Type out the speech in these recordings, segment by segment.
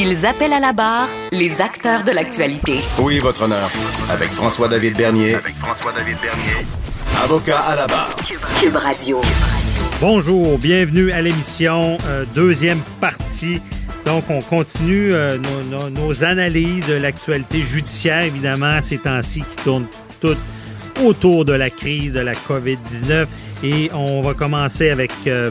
Ils appellent à la barre les acteurs de l'actualité. Oui, votre honneur. Avec François-David Bernier. Avec François-David Bernier. Avocat à la barre. Cube Radio. Bonjour, bienvenue à l'émission, euh, deuxième partie. Donc, on continue euh, nos, nos- nos analyses de l'actualité judiciaire, évidemment, ces temps-ci qui tournent toutes autour de la crise de la COVID-19. Et on va commencer avec euh,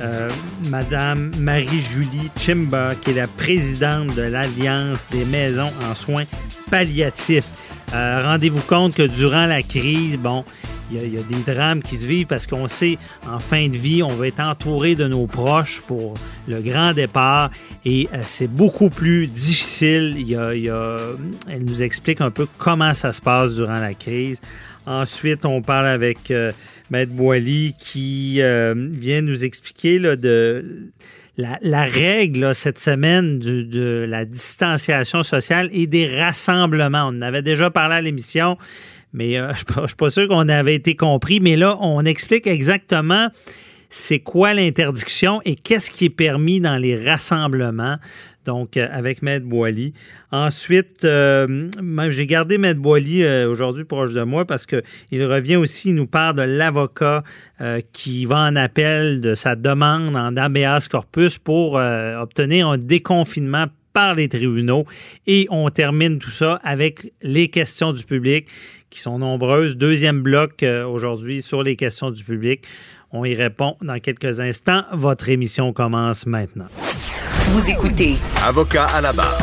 euh, Madame Marie-Julie Chimba, qui est la présidente de l'Alliance des maisons en soins palliatifs. Euh, Rendez-vous compte que durant la crise, bon, il y, a, des drames qui se vivent parce qu'on sait, en fin de vie, on va être entouré de nos proches pour le grand départ et euh, c'est beaucoup plus difficile. Elle nous explique un peu comment ça se passe durant la crise. Ensuite, on parle avec euh, Maître Boily qui euh, vient nous expliquer la, règle cette semaine de la distanciation sociale et des rassemblements. On en avait déjà parlé à l'émission, mais euh, je ne suis pas sûr qu'on avait été compris. Mais là, on explique exactement c'est quoi l'interdiction et qu'est-ce qui est permis dans les rassemblements. Donc, euh, avec Maître Boily. Ensuite, euh, j'ai gardé Maître Boily euh, aujourd'hui proche de moi parce qu'il revient aussi, il nous parle de l'avocat qui va en appel de sa demande en habeas corpus pour obtenir un déconfinement par les tribunaux. Et on termine tout ça avec les questions du public qui sont nombreuses. Deuxième bloc aujourd'hui sur les questions du public. On y répond dans quelques instants. Votre émission commence maintenant. Vous écoutez Avocat à la barre.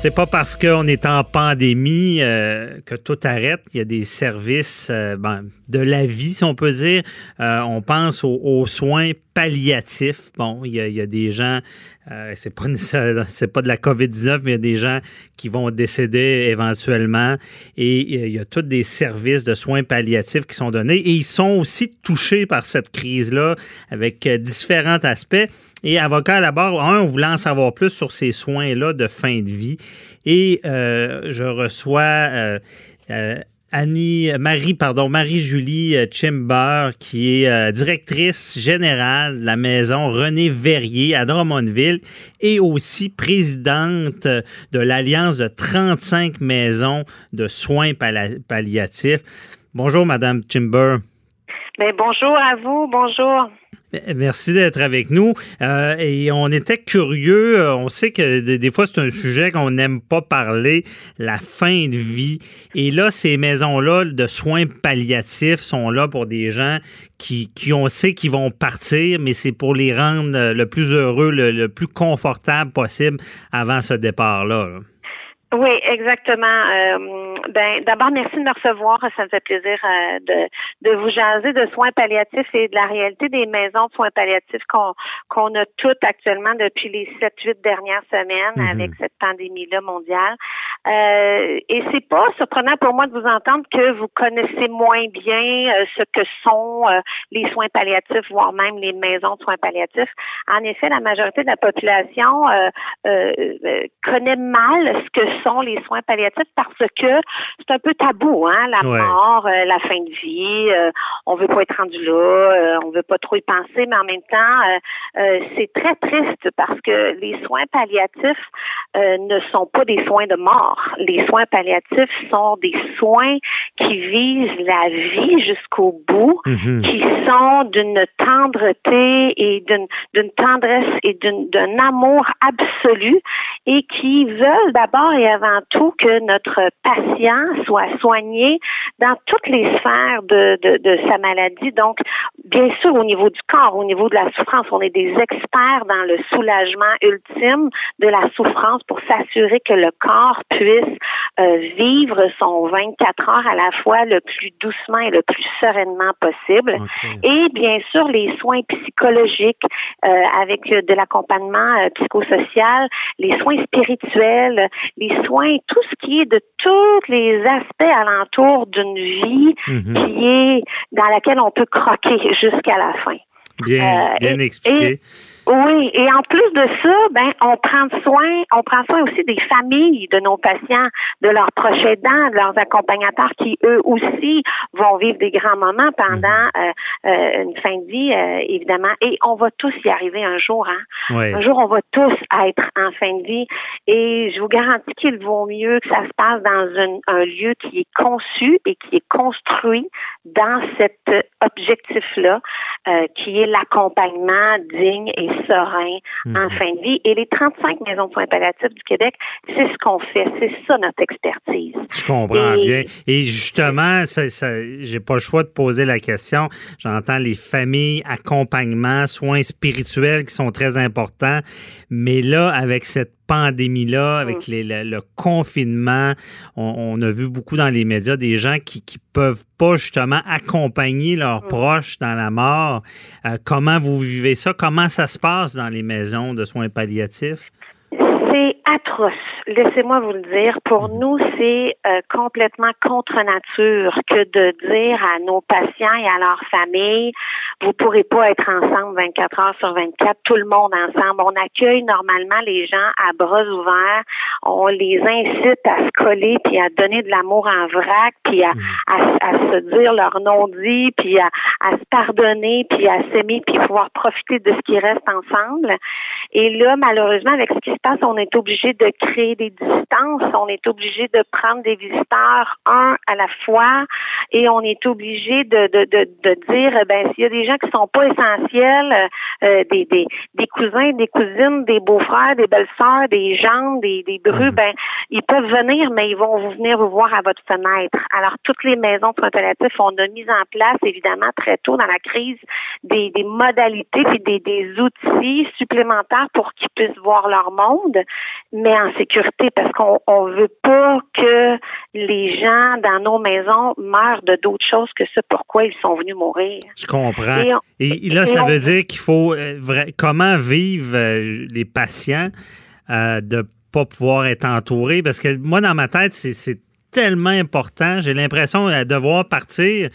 C'est pas parce qu'on est en pandémie euh, que tout arrête. Il y a des services euh, ben, de la vie, si on peut dire. Euh, on pense aux, aux soins palliatifs. Bon, il y a, y a des gens, euh, c'est pas pas de la COVID-19, mais il y a des gens qui vont décéder éventuellement. Et euh, il y a tous des services de soins palliatifs qui sont donnés. Et ils sont aussi touchés par cette crise-là avec euh, différents aspects. Et avocat à la barre, un, on voulait en savoir plus sur ces soins-là de fin de vie. Et euh, je reçois euh, euh, Annie, Marie, pardon, Marie-Julie euh, Chimber, qui est euh, directrice générale de la maison René Verrier à Drummondville et aussi présidente euh, de l'Alliance de 35 maisons de soins palli- palliatifs. Bonjour, Madame Chimber. Ben, bonjour à vous, bonjour. Merci d'être avec nous. Euh, et on était curieux. euh, On sait que des, fois, c'est un sujet qu'on n'aime pas parler, la fin de vie. Et là, ces maisons-là de soins palliatifs sont là pour des gens qui, qui on sait qu'ils vont partir, mais c'est pour les rendre le plus heureux, le, plus confortable possible avant ce départ-là. là. Oui, exactement. Euh, ben, d'abord, merci de me recevoir. Ça me fait plaisir euh, de, de vous jaser de soins palliatifs et de la réalité des maisons de soins palliatifs qu'on qu'on a toutes actuellement depuis les sept, huit dernières semaines Mhm. avec cette pandémie-là mondiale. Euh, et c'est pas surprenant pour moi de vous entendre que vous connaissez moins bien euh, ce que sont euh, les soins palliatifs, voire même les maisons de soins palliatifs. En effet, la majorité de la population euh, connaît mal ce que sont les soins palliatifs parce que c'est un peu tabou, hein, la Ouais. mort, euh, la fin de vie. euh, on veut pas être rendu là, euh, on veut pas trop y penser, mais en même temps, euh, c'est très triste parce que les soins palliatifs ne sont pas des soins de mort. Les soins palliatifs sont des soins qui visent la vie jusqu'au bout, Mhm. qui sont d'une tendreté et d'une tendresse et d'un amour absolu et qui veulent d'abord et avant tout que notre patient soit soigné dans toutes les sphères de, de, de sa maladie. Donc, bien sûr, au niveau du corps, au niveau de la souffrance, on est des experts dans le soulagement ultime de la souffrance pour s'assurer que le corps puisse euh, vivre son 24 heures à la fois le plus doucement et le plus sereinement possible. Et bien sûr, les soins psychologiques euh, avec euh, de l'accompagnement euh, psychosocial, les soins spirituels, les soins, tout ce qui est de tous les aspects alentour d'une vie Mhm. qui est dans laquelle on peut croquer jusqu'à la fin. Bien, Euh, bien et- expliqué. Oui, et en plus de ça, ben on prend soin, on prend soin aussi des familles de nos patients, de leurs proches aidants, de leurs accompagnateurs qui eux aussi vont vivre des grands moments pendant euh, euh, une fin de vie, euh, évidemment. Et on va tous y arriver un jour, hein. Ouais. Un jour, on va tous être en fin de vie et je vous garantis qu'il vaut mieux que ça se passe dans une- un lieu qui est conçu et qui est construit dans cet objectif-là, euh, qui est l'accompagnement digne et serein en fin de vie. Et les 35 maisons de soins palliatifs du Québec, c'est ce qu'on fait, c'est ça notre expertise. Je comprends Et- bien. Et justement, ça, ça, j'ai pas le choix de poser la question. J'entends les familles, accompagnement, soins spirituels qui sont très importants. Mais là, avec cette pandémie-là, avec les- le, le confinement, on, on a vu beaucoup dans les médias des gens qui qui peuvent pas justement accompagner leurs proches dans la mort. Euh, comment vous vivez ça? Comment ça se passe dans les maisons de soins palliatifs? C'est atroce, laissez-moi vous le dire. Pour nous, c'est euh, complètement contre nature que de dire à nos patients et à leurs familles, vous pourrez pas être ensemble 24 heures sur 24, tout le monde ensemble. On accueille normalement les gens à bras ouverts. On les incite à se coller puis à donner de l'amour en vrac puis à, à, à se dire leur nom dit puis à, à se pardonner puis à s'aimer puis pouvoir profiter de ce qui reste ensemble. Et là, malheureusement, avec ce qui se passe, on est obligé de créer des distances, on est obligé de prendre des visiteurs un à la fois et on est obligé de, de, de, de dire, ben, s'il y a des gens qui sont pas essentiels, euh, des, des, des cousins, des cousines, des beaux-frères, des belles-sœurs, des gendres, des, des brus, ben, ils peuvent venir, mais ils vont vous venir vous voir à votre fenêtre. Alors, toutes les maisons de on a mis en place, évidemment, très tôt dans la crise, des, des modalités puis des, des outils supplémentaires pour qu'ils puissent voir leur monde, mais en sécurité, parce qu'on on veut pas que les gens dans nos maisons meurent de d'autres choses que ce pourquoi ils sont venus mourir. Je comprends. Et on- Et, là, et ça on- veut dire qu'il faut euh, comment vivent euh, les patients euh, de pas pouvoir être entourés? Parce que moi dans ma tête c'est tellement important. J'ai l'impression de devoir partir.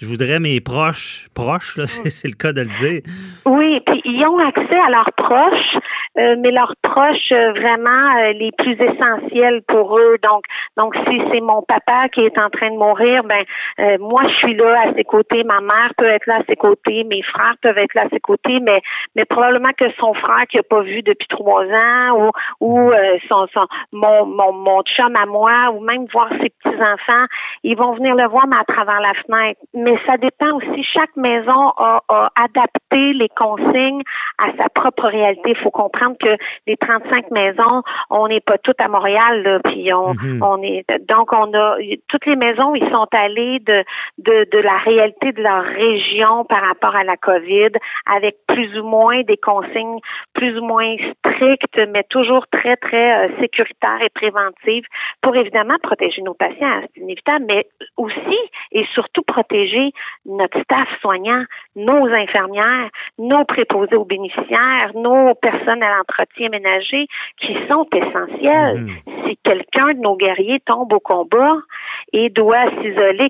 Je voudrais mes proches proches c'est le cas de le dire. Oui, puis ils ont accès à leurs proches, euh, mais leurs proches euh, vraiment euh, les plus essentiels pour eux. Donc, donc si c'est mon papa qui est en train de mourir, ben euh, moi je suis là à ses côtés, ma mère peut être là à ses côtés, mes frères peuvent être là à ses côtés, mais mais probablement que son frère qui a pas vu depuis trois ans ou ou son, son mon, mon mon chum à moi ou même voir ses petits enfants, ils vont venir le voir mais à travers la fenêtre. Mais ça dépend aussi. Chaque maison a, a adapté les consignes à sa propre réalité. Il faut comprendre que les 35 maisons, on n'est pas toutes à Montréal, là, puis on, Mhm. on est donc on a toutes les maisons, ils sont allés de, de de la réalité de leur région par rapport à la COVID, avec plus ou moins des consignes plus ou moins strictes, mais toujours très très euh, sécuritaires et préventives pour évidemment protéger nos patients, c'est inévitable, mais aussi et surtout protéger notre staff soignant, nos infirmières, nos préposés aux bénéficiaires, nos personnes à l'entretien ménager qui sont essentielles. Mhm. Si quelqu'un de nos guerriers tombe au combat et doit s'isoler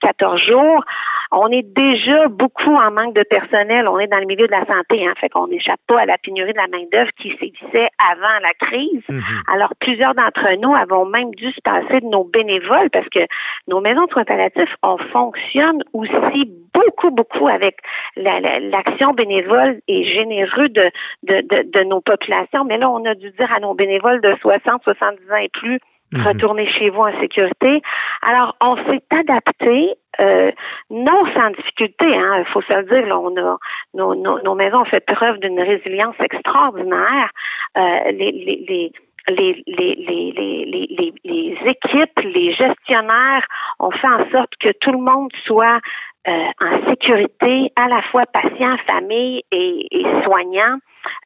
14 jours, on est déjà beaucoup en manque de personnel. On est dans le milieu de la santé, hein, fait qu'on n'échappe pas à la pénurie de la main-d'œuvre qui sévissait avant la crise. Mhm. Alors, plusieurs d'entre nous avons même dû se passer de nos bénévoles parce que nos maisons de soins palliatifs, on fonctionne aussi beaucoup, beaucoup avec l'action bénévole et généreux de, de, de, de nos populations. Mais là, on a dû dire à nos bénévoles de 60, 70 ans et plus, Mhm. retourner chez vous en sécurité. Alors, on s'est adapté, euh, non sans difficulté, hein, il faut se le dire, là, on a, nos, nos, nos maisons ont fait preuve d'une résilience extraordinaire. Euh, les, les, les les, les, les, les, les, les équipes, les gestionnaires ont fait en sorte que tout le monde soit euh, en sécurité, à la fois patient, famille et, et soignant.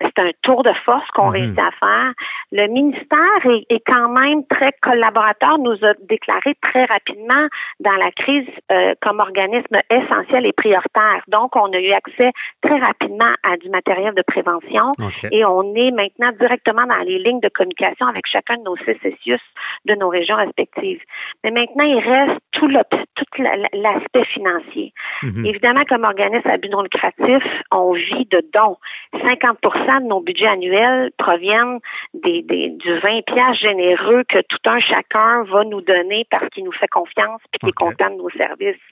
C'est un tour de force qu'on Mhm. réussit à faire. Le ministère est, est, quand même très collaborateur, nous a déclaré très rapidement dans la crise euh, comme organisme essentiel et prioritaire. Donc, on a eu accès très rapidement à du matériel de prévention et on est maintenant directement dans les lignes de communication avec chacun de nos CCCIUS de nos régions respectives. Mais maintenant, il reste tout le- tout la- la- l'aspect financier. Mhm. Évidemment, comme organisme à but non lucratif, on vit de dons. 50% de nos budgets annuels proviennent des, des, du 20 piastres généreux que tout un chacun va nous donner parce qu'il nous fait confiance et qu'il est content de nos services.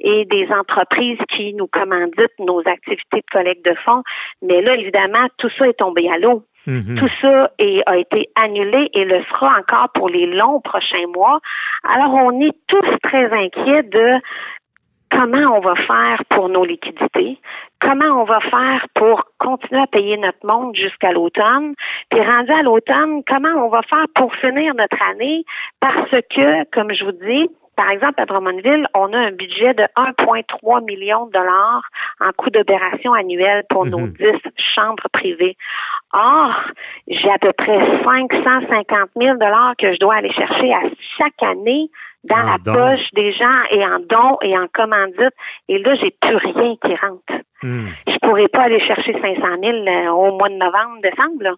Et des entreprises qui nous commanditent nos activités de collecte de fonds. Mais là, évidemment, tout ça est tombé à l'eau. Mhm. Tout ça est- a été annulé et le sera encore pour les longs prochains mois. Alors, on est tous très inquiets de comment on va faire pour nos liquidités, comment on va faire pour continuer à payer notre monde jusqu'à l'automne, puis rendu à l'automne, comment on va faire pour finir notre année, parce que, comme je vous dis, par exemple, à Drummondville, on a un budget de 1,3 million de dollars en coût d'opération annuel pour nos Mhm. 10 chambres privées. Or, j'ai à peu près 550 000 dollars que je dois aller chercher à chaque année dans En la poche des gens et en dons et en commandites. Et là, j'ai plus rien qui rentre. Mhm. Je pourrais pas aller chercher 500 000 euh, au mois de novembre, décembre. là.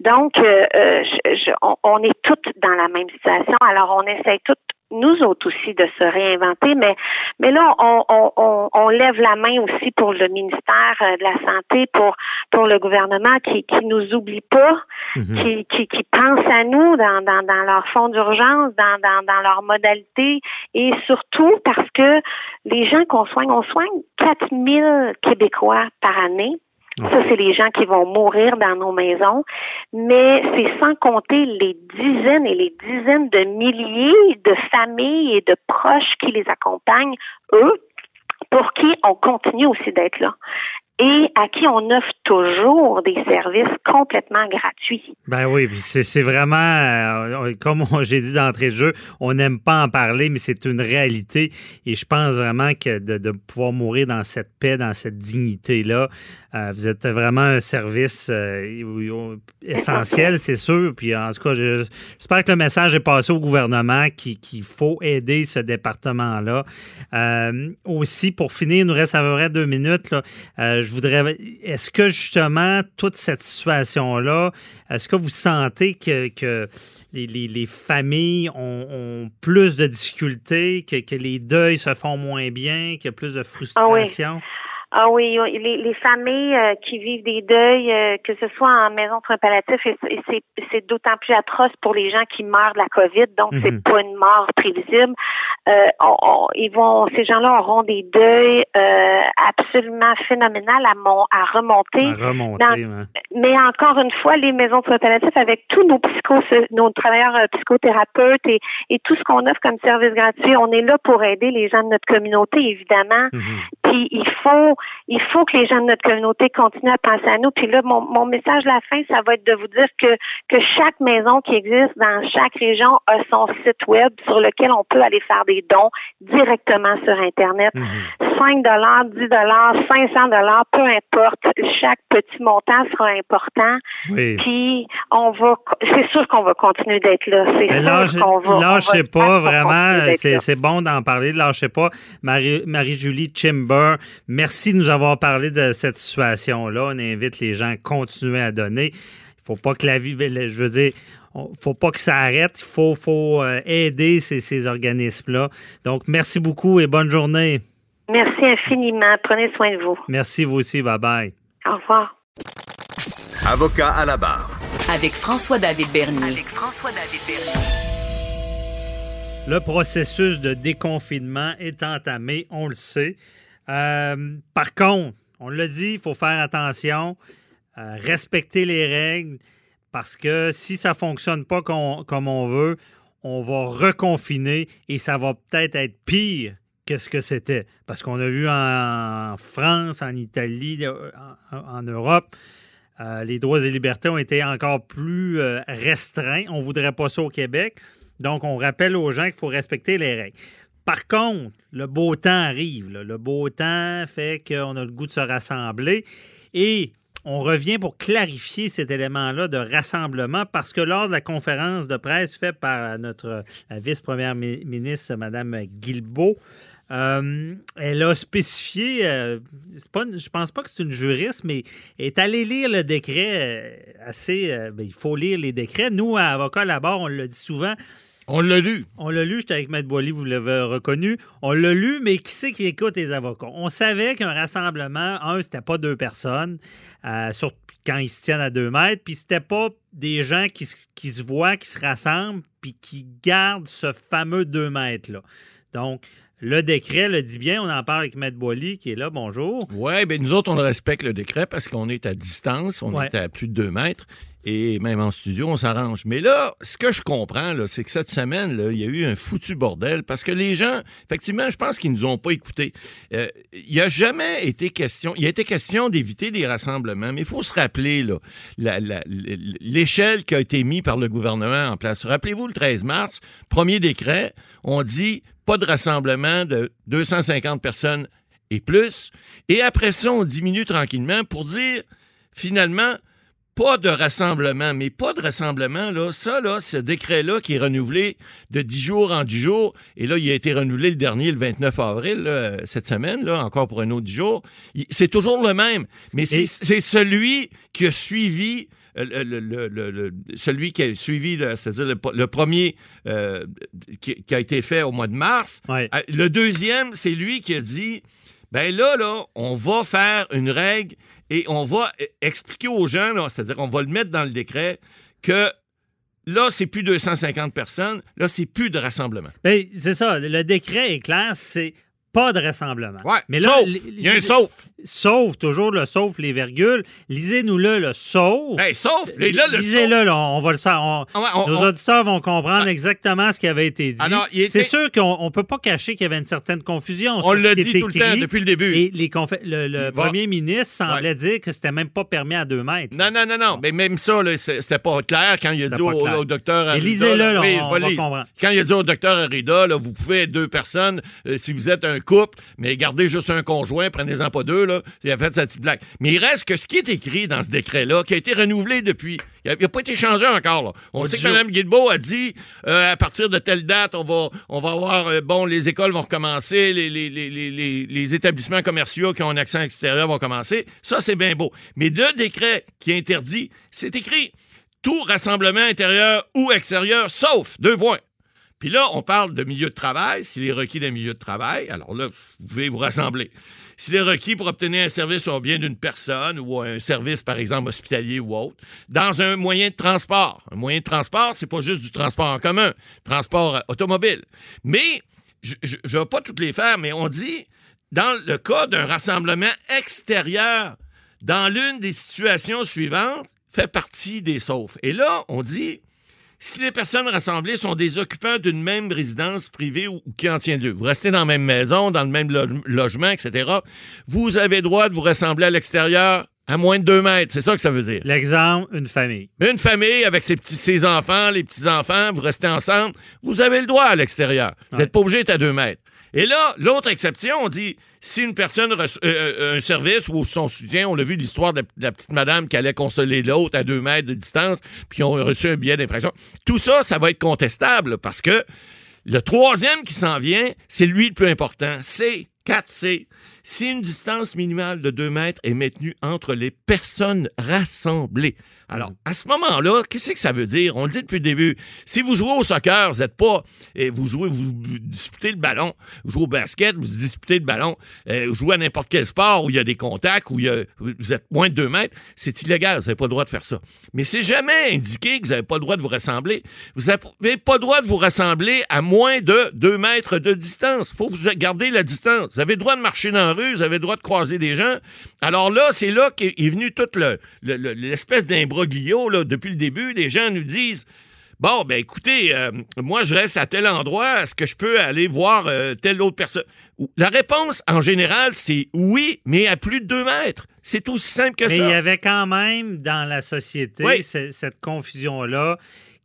Donc, euh, euh, je- je- on, on est toutes dans la même situation. Alors, on essaie toutes nous autres aussi de se réinventer, mais mais là on, on, on, on lève la main aussi pour le ministère euh, de la santé, pour pour le gouvernement qui qui nous oublie pas, Mhm. qui, qui qui pense à nous dans dans, dans leur fonds d'urgence, dans dans dans leurs modalités et surtout parce que les gens qu'on soigne, on soigne 4000 Québécois par année. Ça, c'est les gens qui vont mourir dans nos maisons, mais c'est sans compter les dizaines et les dizaines de milliers de familles et de proches qui les accompagnent, eux, pour qui on continue aussi d'être là et à qui on offre toujours des services complètement gratuits. Ben oui, c'est vraiment, euh, comme j'ai dit d'entrée de jeu, on n'aime pas en parler, mais c'est une réalité. Et je pense vraiment que de, pouvoir mourir dans cette paix, dans cette dignité-là, euh, vous êtes vraiment un service euh, essentiel, c'est sûr. Puis en tout cas, je- j'espère que le message est passé au gouvernement qu'il faut aider ce département-là. Aussi, pour finir, il nous reste à peu près deux minutes. Là, je voudrais. Est-ce que justement, toute cette situation-là, est-ce que vous sentez que, que les, les- les familles ont, ont plus de difficultés, que, que les deuils se font moins bien, qu'il y a plus de frustration? Ah oui, oui, les, les familles euh, qui vivent des deuils, euh, que ce soit en maison de soins palliatifs, c'est, c'est d'autant plus atroce pour les gens qui meurent de la COVID, donc Mhm. c'est pas une mort prévisible. Euh, on- on- ils vont, ces gens-là auront des deuils euh, absolument phénoménales à, mon, à remonter. À remonter, Dans- hein. Mais encore une fois, les maisons de soins palliatifs, avec tous nos psychos, nos travailleurs euh, psychothérapeutes et, et tout ce qu'on offre comme service gratuit, on est là pour aider les gens de notre communauté, évidemment. Mhm. Puis il faut, il faut que les gens de notre communauté continuent à penser à nous. Puis là, mon, mon message de la fin, ça va être de vous dire que que chaque maison qui existe dans chaque région a son site web sur lequel on peut aller faire des dons directement sur Internet. Mhm. 5 dollars, 10 dollars, 500 dollars, peu importe. Chaque petit montant sera important. Oui. Puis on va, c'est sûr qu'on va continuer d'être là. C'est sûr qu'on va. on va lâchez pas, vraiment. C'est bon d'en parler. Lâchez pas. Marie- Marie-Julie Chimber, merci de nous avoir parlé de cette situation-là. On invite les gens à continuer à donner. Il faut pas que la vie. Je veux dire, faut pas que ça arrête. Il faut, faut euh, aider ces, ces organismes-là. Donc, merci beaucoup et bonne journée. Merci infiniment. Prenez soin de vous. Merci, vous aussi. Bye-bye. Au revoir. Avocat à la barre. Avec François-David Bernier. Avec François-David Bernier. Le processus de déconfinement est entamé, on le sait. Euh, par contre, on l'a dit, il faut faire attention, euh, respecter les règles, parce que si ça ne fonctionne pas com- comme on veut, on va reconfiner et ça va peut-être être pire que ce que c'était. Parce qu'on a vu en France, en Italie, euh, en, Europe, les droits et libertés ont été encore plus restreints. On ne voudrait pas ça au Québec. Donc, on rappelle aux gens qu'il faut respecter les règles. Par contre, le beau temps arrive. Le beau temps fait qu'on a le goût de se rassembler. Et on revient pour clarifier cet élément-là de rassemblement parce que lors de la conférence de presse faite par notre vice-première mi- ministre, Mme Guilbeault, euh, elle a spécifié, euh, pas je pense pas que c'est une juriste, mais est allée lire le décret euh, assez. euh, ben, il faut lire les décrets. Nous, à Avocat à la barre, on le dit souvent, On l'a lu. on l'a lu, j'étais avec Maître Boily, vous l'avez reconnu. On l'a lu, mais qui c'est qui écoute les avocats? On savait qu'un rassemblement, un, c'était pas deux personnes, euh, surtout quand ils se tiennent à deux mètres, puis c'était pas des gens qui, se- qui se voient, qui se rassemblent, puis qui gardent ce fameux deux mètres-là. Donc, le décret le dit bien, on en parle avec Maître Boily, qui est là, bonjour. Oui, bien nous autres, on respecte le décret parce qu'on est à distance, on Ouais. est à plus de deux mètres. Et même en studio, on s'arrange. Mais là, ce que je comprends, c'est que cette semaine, il y a eu un foutu bordel parce que les gens, effectivement, je pense qu'ils nous ont pas écoutés. Euh, il n'y a jamais été question, il a été question d'éviter des rassemblements, mais il faut se rappeler l'échelle qui a été mise par le gouvernement en place. Rappelez-vous, le 13 mars, premier décret, on dit pas de rassemblement de 250 personnes et plus. Et après ça, on diminue tranquillement pour dire, finalement, pas de rassemblement, mais pas de rassemblement, là. Ça, là, ce décret-là qui est renouvelé de 10 jours en 10 jours, et là, il a été renouvelé le dernier, le 29 avril, là, cette semaine, là, encore pour un autre 10 jours. C'est toujours le même, mais c'est Et- celui qui a suivi euh, le, le- le- le- celui qui a suivi, c'est-à-dire le, premier euh, qui, qui a été fait au mois de mars. Ouais. Euh, Le deuxième, c'est lui qui a dit ben là, là, on va faire une règle et on va e- expliquer aux gens, c'est-à-dire on va le mettre dans le décret, que là, c'est plus 250 personnes, là, c'est plus de rassemblement. Ben, c'est ça, le décret est clair, c'est pas de rassemblement. Ouais, Mais là, sauf, il y a un sauf. Sauf, toujours le sauf, les virgules. Lisez-nous-le, le sauf. Ben, sauf, là, le Lisez-le, là, on va le savoir. Ah ouais, on- Nos on- auditeurs vont comprendre exactement ce qui avait été dit. Était- C'est sûr qu'on ne peut pas cacher qu'il y avait une certaine confusion. On l'a dit tout le temps, depuis le début. Et les conf- le, premier ministre semblait dire que c'était même pas permis à deux mètres. Non, non, non, non. Mais même ça, c'était pas clair quand il a dit au, docteur Et Arruda. lisez-le, là, oui, on va comprendre. Quand il a dit au docteur Arruda, là, vous pouvez être deux personnes euh, si vous êtes un couple, mais gardez juste un conjoint, prenez-en pas deux, là. Il a fait sa petite blague. Mais il reste que ce qui est écrit dans ce décret-là, qui a été renouvelé depuis. Il n'a pas été changé encore, là. On sait que. Mme Guilbeault a dit, euh, à partir de telle date, on va, on va avoir, euh, bon, les écoles vont recommencer, les- les établissements commerciaux qui ont un accent extérieur vont commencer. Ça, c'est bien beau. Mais le décret qui interdit, c'est écrit tout rassemblement intérieur ou extérieur, sauf deux points. Puis là, on parle de milieu de travail. S'il est requis d'un milieu de travail, alors là, vous pouvez vous rassembler. S'il est requis pour obtenir un service au bien d'une personne ou un service, par exemple, hospitalier ou autre, dans un moyen de transport. Un moyen de transport, c'est pas juste du transport en commun, transport euh, automobile. Mais, je ne vais pas toutes les faire, mais on dit, dans le cas d'un rassemblement extérieur, dans l'une des situations suivantes, fait partie des saufs. Et là, on dit, si les personnes rassemblées sont des occupants d'une même résidence privée ou, ou qui en tient lieu, vous restez dans la même maison, dans le même lo- logement, etc., vous avez droit de vous rassembler à l'extérieur à moins de deux mètres. C'est ça que ça veut dire. L'exemple, une famille. Une famille avec ses, petits, ses enfants, les petits-enfants, vous restez ensemble, vous avez le droit à l'extérieur. Vous n'êtes pas obligé d'être à deux mètres. Et là, l'autre exception, on dit, si une personne reçoit euh, euh, un service ou son soutien, on l'a vu l'histoire de, la- petite madame qui allait consoler l'autre à deux mètres de distance, puis ils ont reçu un billet d'infraction. Tout ça, ça va être contestable parce que le troisième qui s'en vient, c'est lui le plus important. C'est 4C. si une distance minimale de 2 mètres est maintenue entre les personnes rassemblées. Alors, à ce moment-là, qu'est-ce que ça veut dire? On le dit depuis le début. Si vous jouez au soccer, vous n'êtes pas. et vous jouez, vous disputez le ballon. Vous jouez au basket, vous disputez le ballon. euh, vous jouez à n'importe quel sport où il y a des contacts, où il y a- vous êtes moins de 2 mètres, c'est illégal. Vous n'avez pas le droit de faire ça. Mais c'est jamais indiqué que vous n'avez pas le droit de vous rassembler. Vous n'avez pas le droit de vous rassembler à moins de 2 mètres de distance. Il faut que vous garder la distance. Vous avez le droit de marcher dans la rue, vous avez le droit de croiser des gens. Alors là, c'est là qu'est est venu toute le- le- le- l'espèce d'imbroglio. là. Depuis le début, les gens nous disent Bon, ben écoutez, euh, moi je reste à tel endroit, est-ce que je peux aller voir euh, telle autre personne? La réponse, en général, c'est oui, mais à plus de 2 mètres. C'est aussi simple que Mais ça. il y avait quand même dans la société Oui. cette confusion-là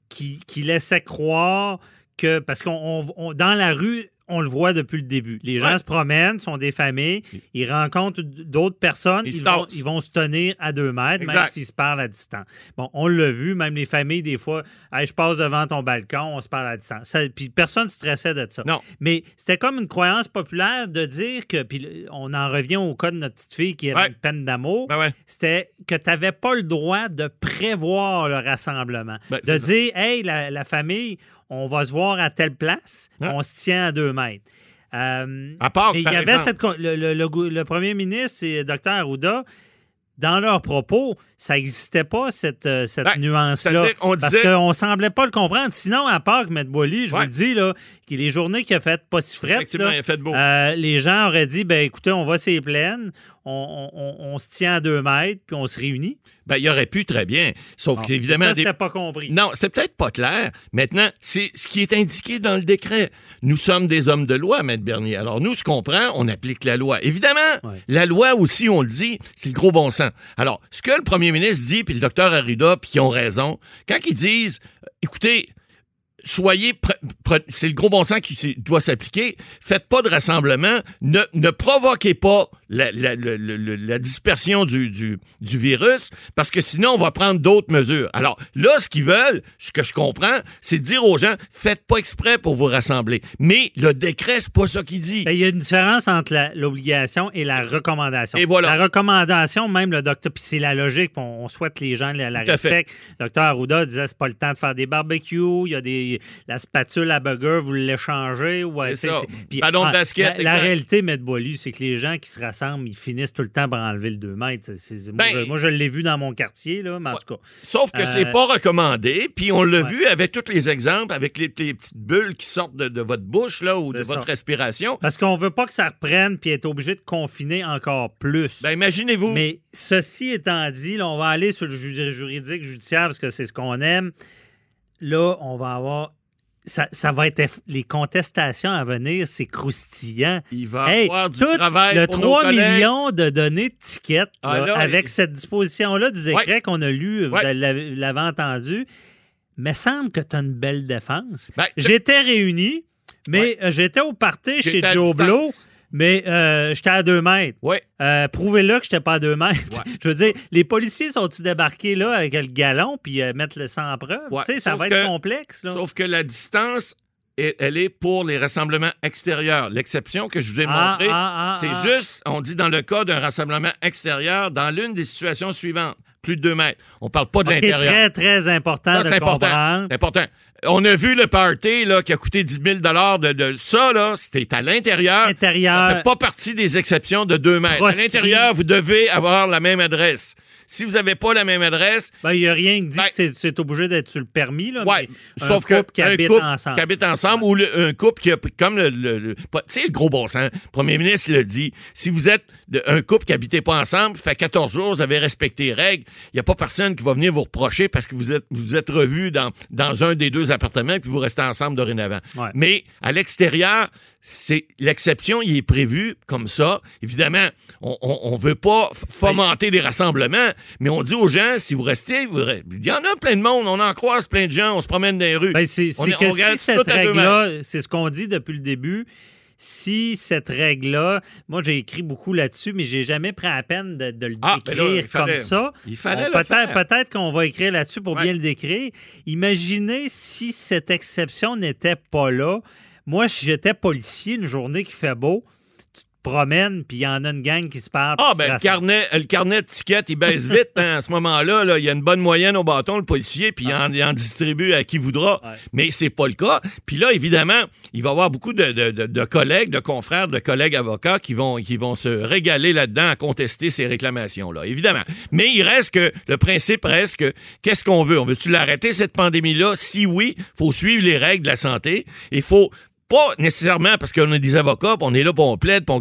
qui, qui laissait croire que. Parce qu'on on- on- dans la rue, on le voit depuis le début. Les gens Ouais. se promènent, sont des familles, ils rencontrent d'autres personnes, Ils vont, ils vont se tenir à deux mètres, même s'ils se parlent à distance. Bon, on l'a vu, même les familles, des fois, Hey, je passe devant ton balcon, on se parle à distance. Ça- puis personne ne stressait de ça. Non. Mais c'était comme une croyance populaire de dire que, puis on en revient au cas de notre petite fille qui avait Ouais. une peine d'amour, Ben ouais. c'était que tu n'avais pas le droit de prévoir le rassemblement. Ben, de ça. dire, hey, la, la famille, on va se voir à telle place, on se tient à deux mètres. Euh, À part, mais il par y avait exemple- cette. con- Le, le- le le premier ministre et Dr. Arruda, dans leurs propos, ça n'existait pas, cette, euh, cette Ben, nuance-là. on Parce disait- qu'on semblait pas le comprendre. Sinon, à part que M. Boily, je Ouais. vous le dis, là, que les journées qu'il a faites pas si frettes, Effectivement, là, il a fait beau. euh, les gens auraient dit ben écoutez, on va ces plaines, on, on- on- se tient à deux mètres, puis on se réunit. Ben, il aurait pu très bien. Sauf Bon, qu'évidemment, ça, c'était pas compris. Non, c'était peut-être pas clair. Maintenant, c'est ce qui est indiqué dans le décret. Nous sommes des hommes de loi, Maître Bernier. Alors, nous, ce qu'on prend, on applique la loi. Évidemment, Ouais. la loi aussi, on le dit, c'est le gros bon sens. Alors, ce que le premier ministre dit, puis le docteur Arruda, puis ils ont raison, quand ils disent, écoutez, soyez, c'est le gros bon sens qui doit s'appliquer. Faites pas de rassemblement. Ne, ne provoquez pas la, la- le- le- le- la dispersion du, du, du virus parce que sinon, on va prendre d'autres mesures. Alors là, ce qu'ils veulent, ce que je comprends, c'est dire aux gens, faites pas exprès pour vous rassembler. Mais le décret, c'est pas ça qu'il dit. Ben, Il y a une différence entre l'obligation et la recommandation. Et voilà. La recommandation, même le docteur, puis c'est la logique, on, on souhaite que les gens la, respectent. Docteur Arruda disait c'est pas le temps de faire des barbecues, il y a des la spatule à burger, vous l'échangez. Ouais, C'est sais, ça. puis, Ballon de basket, La, réalité, M. Boily, c'est que les gens qui se rassemblent, ils finissent tout le temps par enlever le 2 mètres. C'est- c'est- moi, Ben, je, moi, je l'ai vu dans mon quartier, là, mais en tout cas. Sauf que c'est Euh, pas recommandé, puis on l'a Ouais. vu avec tous les exemples, avec les, les petites bulles qui sortent de, de votre bouche là ou de ça. votre respiration. Parce qu'on veut pas que ça reprenne puis être obligé de confiner encore plus. Ben imaginez-vous. Mais ceci étant dit, là, on va aller sur le ju- juridique, judiciaire, parce que c'est ce qu'on aime. Là, on va avoir. Ça, ça va être. Les contestations à venir, c'est croustillant. Il va Hey, avoir du tout travail le pour 3 nos millions de données de tickets Ah, là, là, avec il- cette disposition-là du décret Ouais. qu'on a lu, vous Ouais. l'avez entendu, mais semble que tu as une belle défense. Ben, J'étais réuni, mais j'étais au party chez Joe. Blow, mais euh, j'étais à deux mètres. Ouais. Euh, Prouvez-le que j'étais pas à deux mètres. Ouais. Je veux dire, les policiers sont-ils débarqués là avec le galon puis euh, mettre le sang en preuve? Ouais. Tu sais, ça va que- être complexe. Là. Sauf que la distance, elle elle est pour les rassemblements extérieurs. L'exception que je vous ai Ah, montrée, ah, ah, c'est juste, on dit dans le cas d'un rassemblement extérieur, dans l'une des situations suivantes, plus de 2 mètres. On parle pas de l'intérieur. très, très important Ça, de c'est important. comprendre. C'est important. On a vu le party là, qui a coûté 10 000 de, de ça, là, c'était à l'intérieur. Intérieur. Ça fait pas partie des exceptions de 2 mètres. Proscrit. À l'intérieur, vous devez avoir la même adresse. Si vous n'avez pas la même adresse, Ben, il n'y a rien qui dit Ben- que c'est- obligé d'être sur le permis. Là, Ouais, mais sauf un que couple qui un habite couple ensemble. qui habite ensemble ou le- un couple qui a comme le, le- le- pas- tu sais le gros bon sens. Le premier ministre le dit. Si vous êtes de- un couple qui habitez pas ensemble, fait 14 jours, vous avez respecté les règles, il y a pas personne qui va venir vous reprocher parce que vous êtes vous êtes revus dans dans un des deux appartements puis vous restez ensemble dorénavant. Ouais. Mais à l'extérieur, c'est l'exception, il est prévu comme ça. Évidemment, on, on veut pas f- fomenter des rassemblements, mais on dit aux gens, si vous restez, vous il y en a plein de monde, on en croise plein de gens, on se promène dans les rues. Ben, c'est On que si cette règle-là, c'est ce qu'on dit depuis le début, si cette règle-là, moi j'ai écrit beaucoup là-dessus, mais j'ai jamais pris la peine de, de le Ah, ben là, décrire fallait- comme ça. il fallait peut-être, faire. peut-être qu'on va écrire là-dessus pour Ouais. bien le décrire. Imaginez si cette exception n'était pas là. Moi, si j'étais policier une journée qui fait beau, tu te promènes, puis il y en a une gang qui se parle. Ah, ben, le carnet, le carnet de tickets, il baisse vite hein, à ce moment-là. là. Il y a une bonne moyenne au bâton, le policier, puis il, en, il en distribue à qui voudra. Ouais. Mais c'est pas le cas. Puis là, évidemment, il va y avoir beaucoup de, de- de- de collègues, de confrères, de collègues avocats qui vont, qui vont se régaler là-dedans à contester ces réclamations-là, évidemment. Mais il reste que, le principe reste que, qu'est-ce qu'on veut? On veut-tu l'arrêter, cette pandémie-là? Si oui, faut suivre les règles de la santé. Il faut pas nécessairement parce qu'on est des avocats, on est là pour on plaide, puis on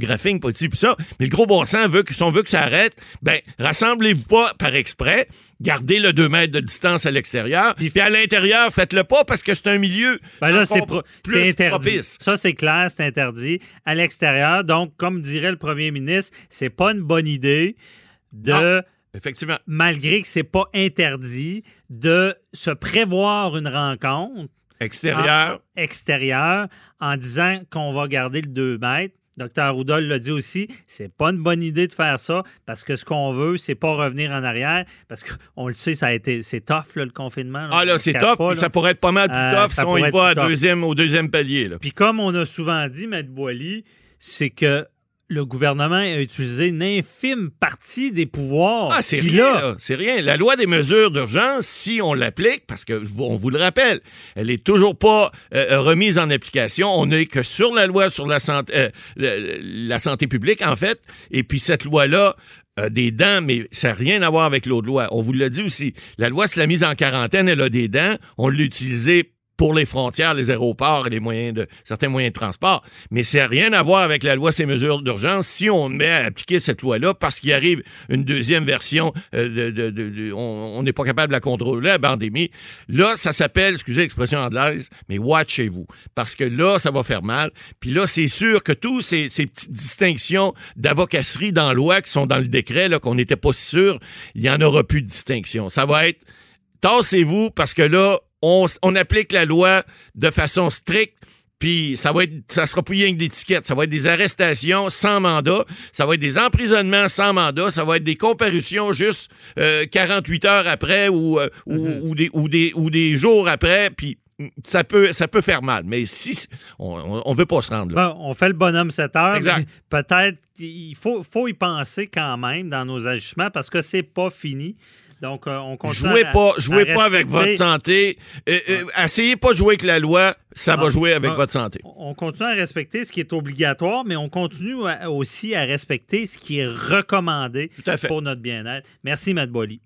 ci, puis ça. Mais le gros bon sens veut que si on veut que ça arrête, ben rassemblez-vous pas par exprès, gardez le 2 mètres de distance à l'extérieur, puis à l'intérieur, faites-le pas parce que c'est un milieu Ben là, c'est pro- interdit. propice. Ça, c'est clair, c'est interdit. À l'extérieur, donc, comme dirait le premier ministre, c'est pas une bonne idée de, Non. Effectivement. malgré que c'est pas interdit, de se prévoir une rencontre Extérieur. en- extérieure en disant qu'on va garder le 2 mètres. Docteur Roudol l'a dit aussi, c'est pas une bonne idée de faire ça parce que ce qu'on veut, c'est pas revenir en arrière parce qu'on le sait, ça a été c'est tough là, le confinement. Ah là, c'est top, pas, là. ça pourrait être pas mal plus Euh, tough si on y va tough. deuxième, au deuxième palier. Puis comme on a souvent dit, Maître Boily, c'est que le gouvernement a utilisé une infime partie des pouvoirs Ah, c'est rien. C'est rien. La loi des mesures d'urgence, si on l'applique, parce que on vous le rappelle, elle est toujours pas euh, remise en application. On n'est que sur la loi sur la santé, euh, la santé publique, en fait. Et puis cette loi-là, a des dents, mais ça n'a rien à voir avec l'autre loi. On vous l'a dit aussi. La loi sur la mise en quarantaine, elle a des dents. On l'a utilisée pour les frontières, les aéroports et les moyens de certains moyens de transport. Mais ça n'a rien à voir avec la loi ces mesures d'urgence. Si on met à appliquer cette loi-là parce qu'il arrive une deuxième version, euh, de, de- de- on n'est pas capable de la contrôler, la pandémie, là, ça s'appelle, excusez l'expression anglaise, mais watchez-vous. Parce que là, ça va faire mal. Puis là, c'est sûr que tous ces, ces petites distinctions d'avocasserie dans la loi qui sont dans le décret, là, qu'on n'était pas si sûr, il n'y en aura plus de distinction. Ça va être tassez-vous parce que là, on, on applique la loi de façon stricte. Puis ça va être, ça sera plus rien que des tickets. Ça va être des arrestations sans mandat. Ça va être des emprisonnements sans mandat. Ça va être des comparutions juste euh, 48 heures après ou, euh, ou, ou des, ou, des, ou des jours après. Puis ça peut, ça peut faire mal. Mais si on, on, veut pas se rendre là. On fait le bonhomme 7 heures. Peut-être qu'il faut, faut y penser quand même dans nos agissements parce que c'est pas fini. Donc, euh, on continue Jouez à- pas, à jouez pas avec votre santé. Euh, euh, essayez pas de jouer avec la loi. Ça va jouer avec ah, votre santé. On continue à respecter ce qui est obligatoire, mais on continue à- aussi à respecter ce qui est recommandé Tout à fait. pour notre bien-être. Merci, Matt Boily.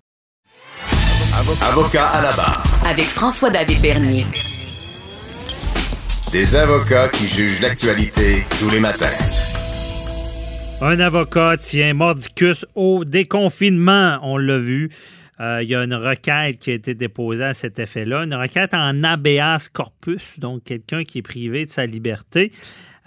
Avocat à la barre. Avec François-David Bernier. Des avocats qui jugent l'actualité tous les matins. Un avocat tient mordicus au déconfinement, on l'a vu. Euh, Il y a une requête qui a été déposée à cet effet-là, une requête en habeas corpus, donc quelqu'un qui est privé de sa liberté.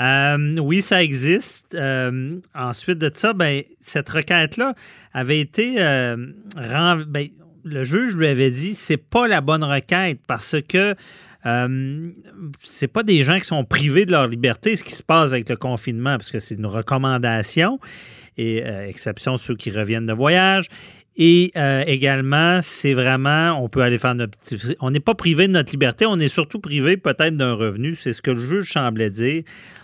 Euh, oui, ça existe. Euh, ensuite de ça, ben, cette requête-là avait été ben, le juge lui avait dit c'est pas la bonne requête parce que euh, c'est pas des gens qui sont privés de leur liberté ce qui se passe avec le confinement parce que c'est une recommandation et exception ceux qui reviennent de voyage. Et euh, également, c'est vraiment, on peut aller faire notre petit... On n'est pas privé de notre liberté, on est surtout privé peut-être d'un revenu. C'est ce que le juge semblait dire.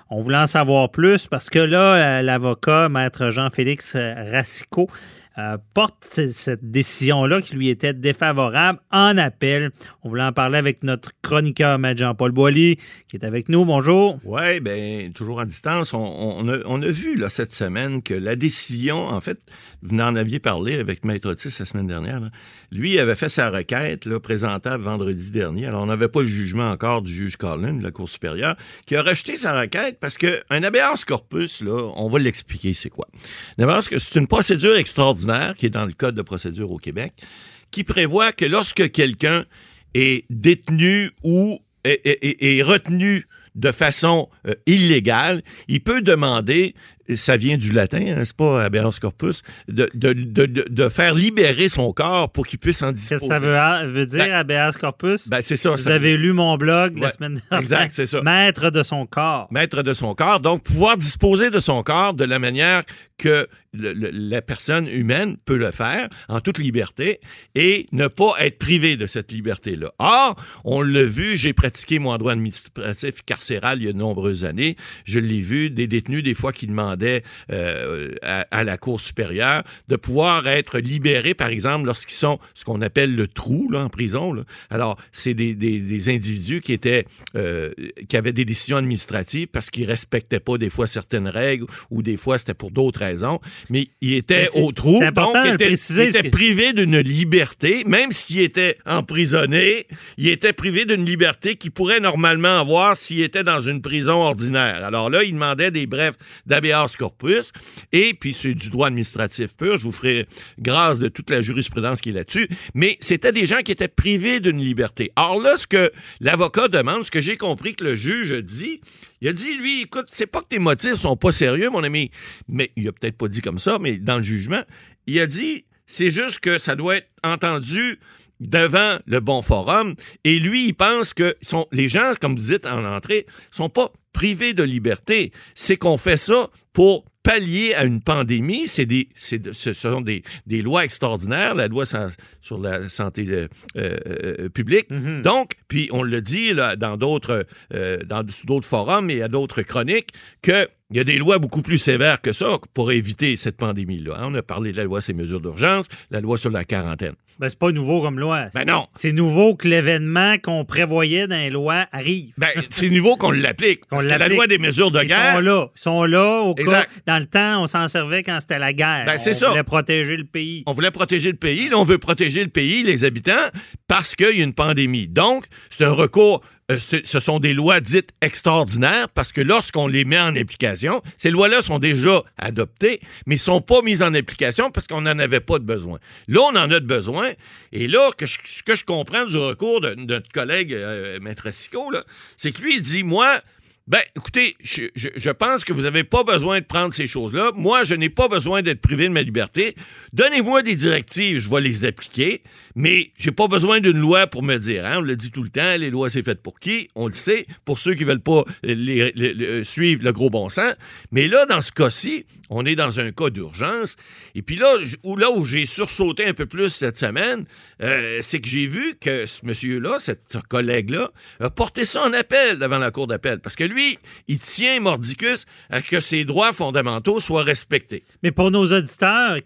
On voulait en savoir plus parce que là, l'avocat, maître Jean-Félix Racicot, euh, porte cette décision-là qui lui était défavorable en appel. On voulait en parler avec notre chroniqueur, maître Jean-Paul Boilly, qui est avec nous. Bonjour. Oui, bien, toujours à distance. On, on a, on a vu là, cette semaine que la décision, en fait, vous en aviez parlé avec Maître Otis la semaine dernière. Lui avait fait sa requête présentable vendredi dernier. Alors, on n'avait pas le jugement encore du juge Collin de la Cour supérieure qui a rejeté sa requête parce qu'un habeas corpus, on va l'expliquer c'est quoi. C'est une procédure extraordinaire qui est dans le Code de procédure au Québec qui prévoit que lorsque quelqu'un est détenu ou est, retenu de façon euh, illégale, il peut demander, ça vient du latin, hein, c'est pas habeas corpus, de, de, de, de- faire libérer son corps pour qu'il puisse en disposer. Qu'est-ce que ça veut, veut dire, Ben, habeas corpus? Ben, c'est ça. Vous ça- avez lu mon blog la semaine dernière. exact, c'est ça. Maître de son corps. maître de son corps, donc pouvoir disposer de son corps de la manière que le- le- la personne humaine peut le faire en toute liberté et ne pas être privé de cette liberté-là. Or, on l'a vu, j'ai pratiqué mon droit administratif carcéral il y a de nombreuses années, je l'ai vu, des détenus des fois qui demandaient euh, à, à la Cour supérieure de pouvoir être libérés, par exemple, lorsqu'ils sont ce qu'on appelle le trou là, en prison. là. Alors, c'est des, des, des individus qui étaient euh, qui avaient des décisions administratives parce qu'ils respectaient pas des fois certaines règles ou des fois c'était pour d'autres raisons, mais ils étaient Mais au trou, donc ils étaient, préciser, ils étaient parce que- privés d'une liberté, même s'ils étaient emprisonnés, ils étaient privés d'une liberté qu'ils pourraient normalement avoir s'ils étaient dans une prison ordinaire. Alors là, ils demandaient des brefs corpus, et puis c'est du droit administratif pur, je vous ferai grâce de toute la jurisprudence qui est là-dessus, mais c'était des gens qui étaient privés d'une liberté. Or là, ce que l'avocat demande, ce que j'ai compris que le juge dit, il a dit, lui, écoute, c'est pas que tes motifs sont pas sérieux, mon ami, mais il a peut-être pas dit comme ça, mais dans le jugement, il a dit, c'est juste que ça doit être entendu devant le bon forum. Et lui, il pense que sont, les gens, comme vous dites en entrée, sont pas privés de liberté. C'est qu'on fait ça pour pallier à une pandémie. C'est des, de- ce sont des, des lois extraordinaires, la loi sur la santé euh, euh, publique. Donc, puis on le dit là, dans d'autres euh, dans d'autres forums et à d'autres chroniques que il y a des lois beaucoup plus sévères que ça pour éviter cette pandémie-là. hein. On a parlé de la loi sur les mesures d'urgence, la loi sur la quarantaine. Ben, c'est pas nouveau comme loi. Ben non. C'est nouveau que l'événement qu'on prévoyait dans les lois arrive. Ben, c'est nouveau qu'on l'applique. Parce que la loi des mesures de Ils guerre. sont là. Ils sont là au cas. Dans le temps, on s'en servait quand c'était la guerre. Ben, c'est on ça. voulait protéger le pays. On voulait protéger le pays. Là, on veut protéger le pays, les habitants, parce qu'il y a une pandémie. Donc, c'est un recours. Euh, ce sont des lois dites extraordinaires parce que lorsqu'on les met en application, ces lois-là sont déjà adoptées, mais ne sont pas mises en application parce qu'on n'en avait pas de besoin. Là, on en a de besoin. Et là, ce que je comprends du recours de, notre collègue euh, Maître Sicot, c'est que lui, il dit, moi, ben, écoutez, je, pense que vous n'avez pas besoin de prendre ces choses-là. Moi, je n'ai pas besoin d'être privé de ma liberté. Donnez-moi des directives, je vais les appliquer, mais j'ai pas besoin d'une loi pour me dire. Hein? On le dit tout le temps, les lois, c'est fait pour qui? On le sait, pour ceux qui veulent pas les- suivre le gros bon sens. Mais là, dans ce cas-ci, on est dans un cas d'urgence. Et puis là, où, là où j'ai sursauté un peu plus cette semaine, euh, c'est que j'ai vu que ce monsieur-là, ce collègue-là, a porté ça en appel devant la Cour d'appel. Parce que lui, il tient mordicus à que ses droits fondamentaux soient respectés. Mais pour nos auditeurs,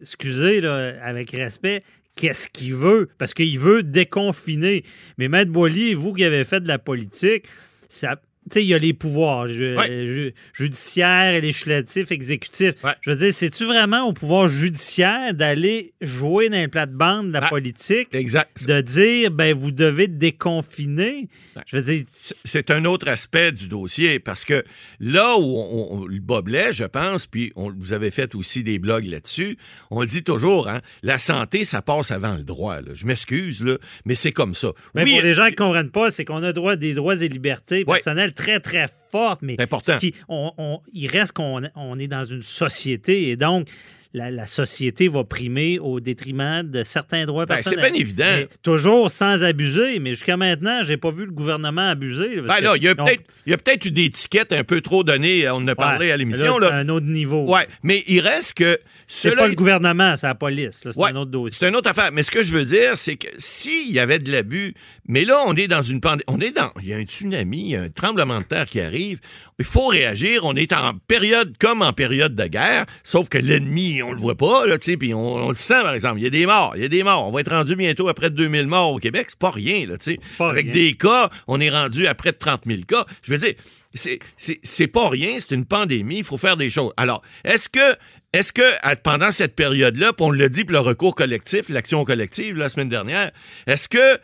excusez, là, avec respect, qu'est-ce qu'il veut? Parce qu'il veut déconfiner. Mais Maître Boily, vous qui avez fait de la politique, ça. Tu sais, il y a les pouvoirs ju- Ouais. ju- judiciaires, législatifs, exécutifs. Ouais. Je veux dire, c'est-tu vraiment au pouvoir judiciaire d'aller jouer dans les plates-bandes de la politique, Exact. de dire, ben, vous devez déconfiner? Je veux dire, C'est un autre aspect du dossier parce que là où on, on- le blesse, je pense, puis on, vous avez fait aussi des blogs là-dessus, on le dit toujours, hein, la santé, ça passe avant le droit. là. Je m'excuse, là, mais c'est comme ça. Mais oui, pour les gens qui ne comprennent pas, c'est qu'on a droit des droits et libertés personnelles très, très fortes, mais C'est important. ce qui- on- on- il reste qu'on on est dans une société et donc la, la société va primer au détriment de certains droits Ben, c'est personnels. bien évident. Mais toujours sans abuser, mais jusqu'à maintenant, j'ai pas vu le gouvernement abuser. Ben là, il y a peut-être peut-être eu des étiquettes un peu trop données, on en a parlé à l'émission. là, Là, Un autre niveau. Ouais, mais il reste que C'est pas le gouvernement, c'est la police. C'est Ouais, un autre dossier. C'est une autre affaire. Mais ce que je veux dire, c'est que s'il y avait de l'abus, mais là, on est dans une pandémie. On est dans. Il y a un tsunami, il y a un tremblement de terre qui arrive. Il faut réagir. On est en période comme en période de guerre, sauf que l'ennemi, on le voit pas, là, tu sais, puis on, on le sent, par exemple. Il y a des morts, il y a des morts. On va être rendu bientôt à près de 2000 morts au Québec. C'est pas rien, là, tu sais. Avec rien. des cas, on est rendu à près de 30 000 cas. Je veux dire, c'est- c'est c'est pas rien, c'est une pandémie, il faut faire des choses. Alors, est-ce que, est-ce que pendant cette période-là, puis on l'a dit pour le recours collectif, l'action collective la semaine dernière, est-ce que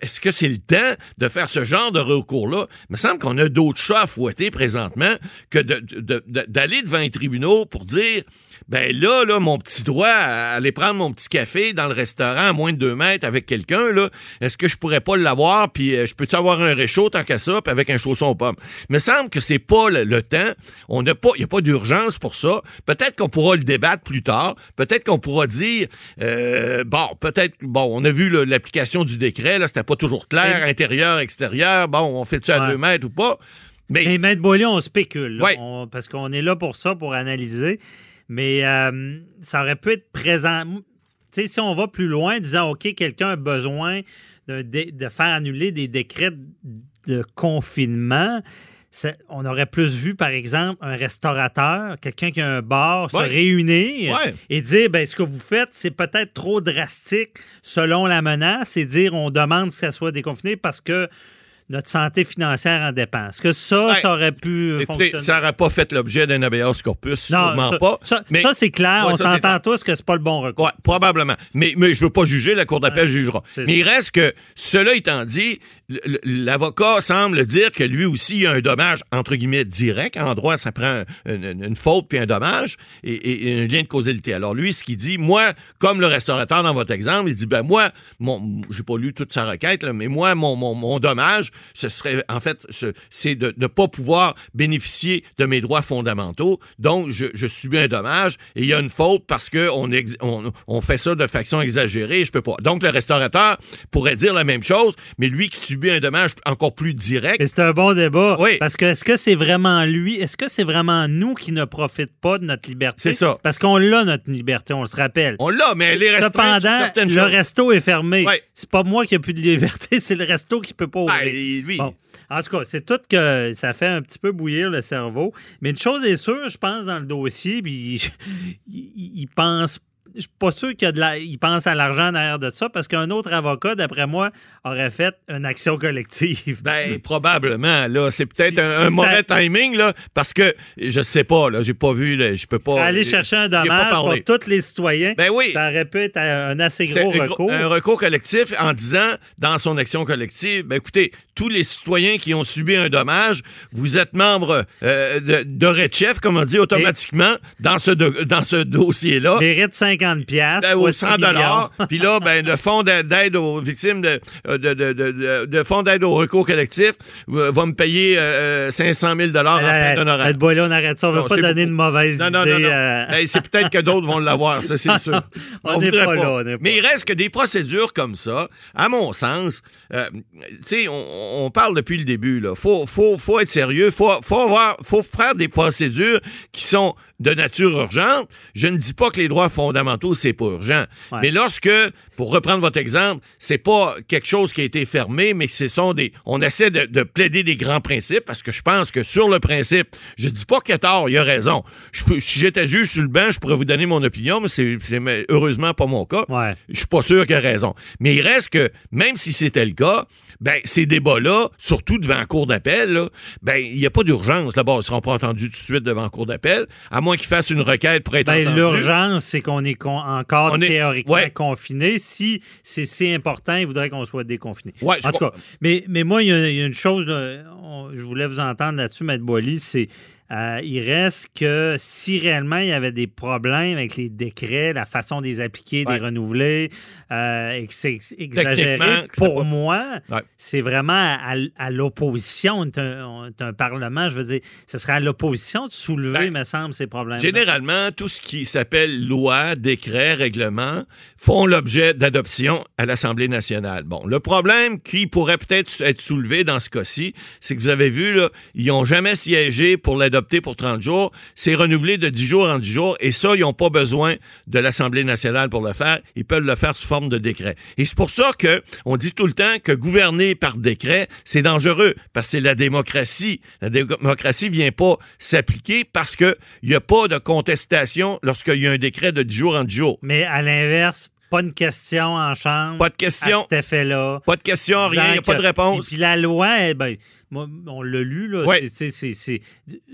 est-ce que c'est le temps de faire ce genre de recours-là? Il me semble qu'on a d'autres chats à fouetter présentement que d'aller devant les tribunaux pour dire ben là, là, mon petit droit à aller prendre mon petit café dans le restaurant à moins de deux mètres avec quelqu'un, là, est-ce que je pourrais pas l'avoir, puis euh, je peux-tu avoir un réchaud tant qu'à ça, puis avec un chausson aux pommes? Il me semble que c'est pas le, temps. On n'a pas, il n'y a pas d'urgence pour ça. Peut-être qu'on pourra le débattre plus tard. Peut-être qu'on pourra dire, euh, bon, peut-être, bon, on a vu l'application du décret, là, c'était pas toujours clair, intérieur, extérieur, bon, on fait ça à Ouais. deux mètres ou pas. Mais, Mais Maître Boily, on spécule. Ouais. On- parce qu'on est là pour ça, pour analyser. Mais euh, ça aurait pu être présent. Tu sais, si on va plus loin, disant, OK, quelqu'un a besoin dé- de faire annuler des décrets de confinement, on aurait plus vu, par exemple, un restaurateur, quelqu'un qui a un bar, Ouais. se réunir Ouais. et dire ben, ce que vous faites, c'est peut-être trop drastique selon la menace et dire on demande que ça soit déconfiné parce que notre santé financière en dépend. Est-ce que ça, Ouais. ça aurait pu Écoutez, fonctionner? ça n'aurait pas fait l'objet d'un habeas corpus, sûrement ça, pas. Ça, mais- ça, c'est clair. Ouais, on s'entend tous que c'est pas le bon recours. Ouais, probablement. Mais, mais je veux pas juger, la Cour d'appel jugera. Mais il reste que, cela étant dit, l'avocat semble dire que lui aussi, il y a un dommage, entre guillemets, direct. En droit, ça prend une, faute puis un dommage et, et- un lien de causalité. Alors lui, ce qu'il dit, moi, comme le restaurateur dans votre exemple, il dit, ben moi, mon, j'ai pas lu toute sa requête, mais moi, mon, mon, mon dommage, ce serait, en fait, ce- c'est de ne pas pouvoir bénéficier de mes droits fondamentaux. Donc, je, subis un dommage et il y a une faute parce que on, ex- on, on fait ça de façon exagérée, je peux pas. Donc, le restaurateur pourrait dire la même chose, mais lui qui subit un dommage encore plus direct, c'est un bon débat. Oui. Parce que est-ce que c'est vraiment lui? Est-ce que c'est vraiment nous qui ne profitent pas de notre liberté? C'est ça. Parce qu'on l'a, notre liberté, on le se rappelle. on l'a, mais les restaurants, Cependant, le choses. resto est fermé. C'est pas moi qui ai plus de liberté, c'est le resto qui peut pas ouvrir. Lui, Bon. En tout cas, c'est tout que ça fait un petit peu bouillir le cerveau. Mais une chose est sûre, je pense, dans le dossier, puis il, il- il pense je suis pas sûr qu'il pense à l'argent derrière de ça, parce qu'un autre avocat, d'après moi, aurait fait une action collective. Ben, probablement, là. C'est peut-être un, mauvais timing, là, parce que je sais pas, là, j'ai pas vu, là, je peux pas. Aller chercher un dommage pour tous les citoyens. Ben oui. Ça aurait pu être un assez gros recours. Un recours collectif en disant, dans son action collective, ben écoutez, tous les citoyens qui ont subi un dommage, vous êtes membre euh, de, de Red Chef, comme on dit, automatiquement, dans ce, dans ce dossier-là. Les 5 150 pièces ou 100 dollars. Puis là, ben, le fonds d'aide aux victimes de, de, de, de, de fonds d'aide au recours collectif va me payer 500 000 dollars en on arrête ça. On ne veut pas donner de mauvaise idée. C'est peut-être que d'autres vont l'avoir, ça, c'est sûr. on n'est pas, là. Pas. Mais il reste que des procédures comme ça, à mon sens, tu sais, on, on, parle depuis le début, là. Faut, faut, faut être sérieux. Faut, faut faut faire des procédures qui sont de nature urgente. Je ne dis pas que les droits fondamentaux c'est pas urgent. Ouais. Mais lorsque, pour reprendre votre exemple, c'est pas quelque chose qui a été fermé, mais que ce sont des, on essaie de, de plaider des grands principes parce que je pense que sur le principe, je dis pas qu'il a tort, il a raison. Je peux- si j'étais juge sur le banc, je pourrais vous donner mon opinion, mais c'est, heureusement pas mon cas. Ouais. Je suis pas sûr qu'il a raison. Mais il reste que, même si c'était le cas, ben, ces débats-là, surtout devant la cour d'appel, ben, il n'y a pas d'urgence. D'abord, ils ne seront pas entendus tout de suite devant la cour d'appel, à moins qu'ils fassent une requête pour être Ben, entendus. l'urgence, c'est qu'on est con- encore On est- théoriquement ouais. confiné. Si c'est si important, il voudrait qu'on soit déconfiné. Ouais, je en tout crois- cas, mais, mais moi, il y, a- il y a une chose, là, on- je voulais vous entendre là-dessus, Maître Boily, c'est euh, il reste que si réellement il y avait des problèmes avec les décrets, la façon de les appliquer, de Ouais. les renouveler, euh, et que c'est exagéré, pour pas- moi, Ouais. c'est vraiment à, à l'opposition. On est un, on est un Parlement, je veux dire, ce serait à l'opposition de soulever, Ben, me semble, ces problèmes. Généralement, tout ce qui s'appelle loi, décret, règlement font l'objet d'adoption à l'Assemblée nationale. Bon, le problème qui pourrait peut-être être soulevé dans ce cas-ci, c'est que vous avez vu, là, ils n'ont jamais siégé pour pour 30 jours. C'est renouvelé de 10 jours en 10 jours et ça, ils n'ont pas besoin de l'Assemblée nationale pour le faire. Ils peuvent le faire sous forme de décret. Et c'est pour ça que on dit tout le temps que gouverner par décret, c'est dangereux parce que c'est la démocratie. La démocratie vient pas s'appliquer parce que il y a pas de contestation lorsqu'il y a un décret de 10 jours en 10 jours. Mais à l'inverse, pas une question en chambre. Pas de question. À cet effet-là. Pas de question, rien, il n'y a pas de réponse. Et puis la loi, eh ben, moi, on l'a lu, là, Ouais. c'est-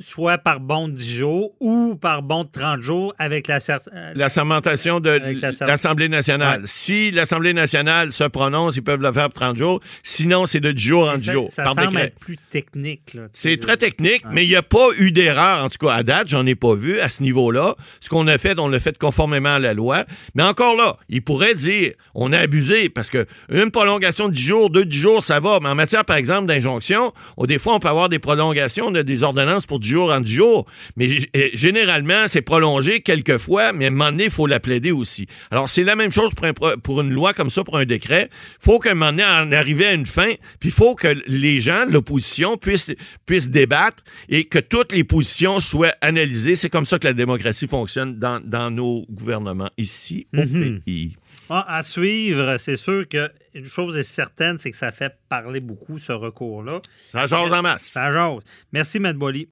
soit par bon de 10 jours ou par bon de 30 jours avec la euh, La sermentation de l'Assemblée nationale. Ouais. Si l'Assemblée nationale se prononce, ils peuvent le faire pour 30 jours. Sinon, c'est de 10 jours en 10 ça, jours, ça par semble décret. être plus technique. C'est très technique, mais il n'y a pas eu d'erreur, en tout cas à date, j'en ai pas vu à ce niveau-là. Ce qu'on a fait, on l'a fait conformément à la loi. Mais encore là, il pourrait dire, on a abusé, parce que une prolongation de 10 jours, deux 10 jours, ça va. Mais en matière, par exemple, d'injonction, oh, des fois, on peut avoir des prolongations, des ordonnances pour 10 jours en 10 jours. Mais eh, généralement, c'est prolongé quelques fois, mais à un moment donné, il faut la plaider aussi. Alors, c'est la même chose pour, un pour une loi comme ça, pour un décret. faut qu'à un moment donné, en arriver à une fin, puis il faut que les gens de l'opposition puissent, puissent débattre et que toutes les positions soient analysées. C'est comme ça que la démocratie fonctionne dans, dans nos gouvernements ici au Mhm. pays. Ah, à suivre, c'est sûr que une chose est certaine, c'est que ça fait parler beaucoup, ce recours-là. Ça jase en masse. Ça jase. Merci, Matt Boily.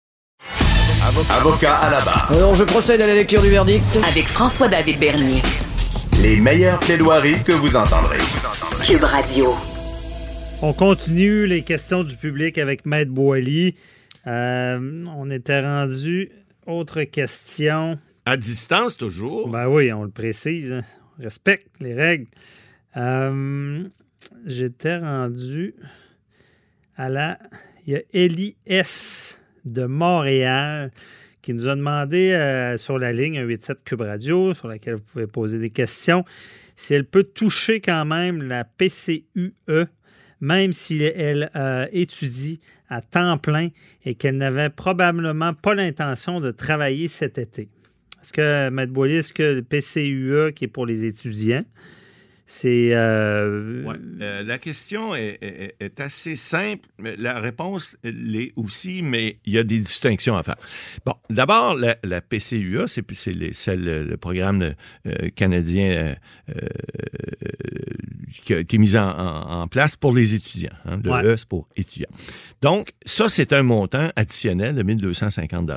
Avocat à la barre. Alors, je procède à la lecture du verdict. Avec François-David Bernier. Les meilleures plaidoiries que vous entendrez. Cube Radio. On continue les questions du public avec Maître Boily. Euh, on était rendu. Autre question. À distance, toujours. Ben oui, on le précise. hein. On respecte les règles. Euh, J'étais rendu à la. Il y a Ellie S. de Montréal qui nous a demandé euh, sur la ligne 187 Cube Radio, sur laquelle vous pouvez poser des questions, si elle peut toucher quand même la PCUE, même si elle euh, étudie à temps plein et qu'elle n'avait probablement pas l'intention de travailler cet été. Est-ce que, Maître Boilly, est-ce que le PCUE, qui est pour les étudiants, c'est. euh, Ouais. Euh, la question est, est- est assez simple. La réponse l'est aussi, mais il y a des distinctions à faire. Bon, d'abord, la, la PCUA, c'est c'est les- c'est le, le programme euh, canadien qui a été mis en, en- en place pour les étudiants. hein. Le Ouais. E, c'est pour étudiants. Donc, ça, c'est un montant additionnel de 1250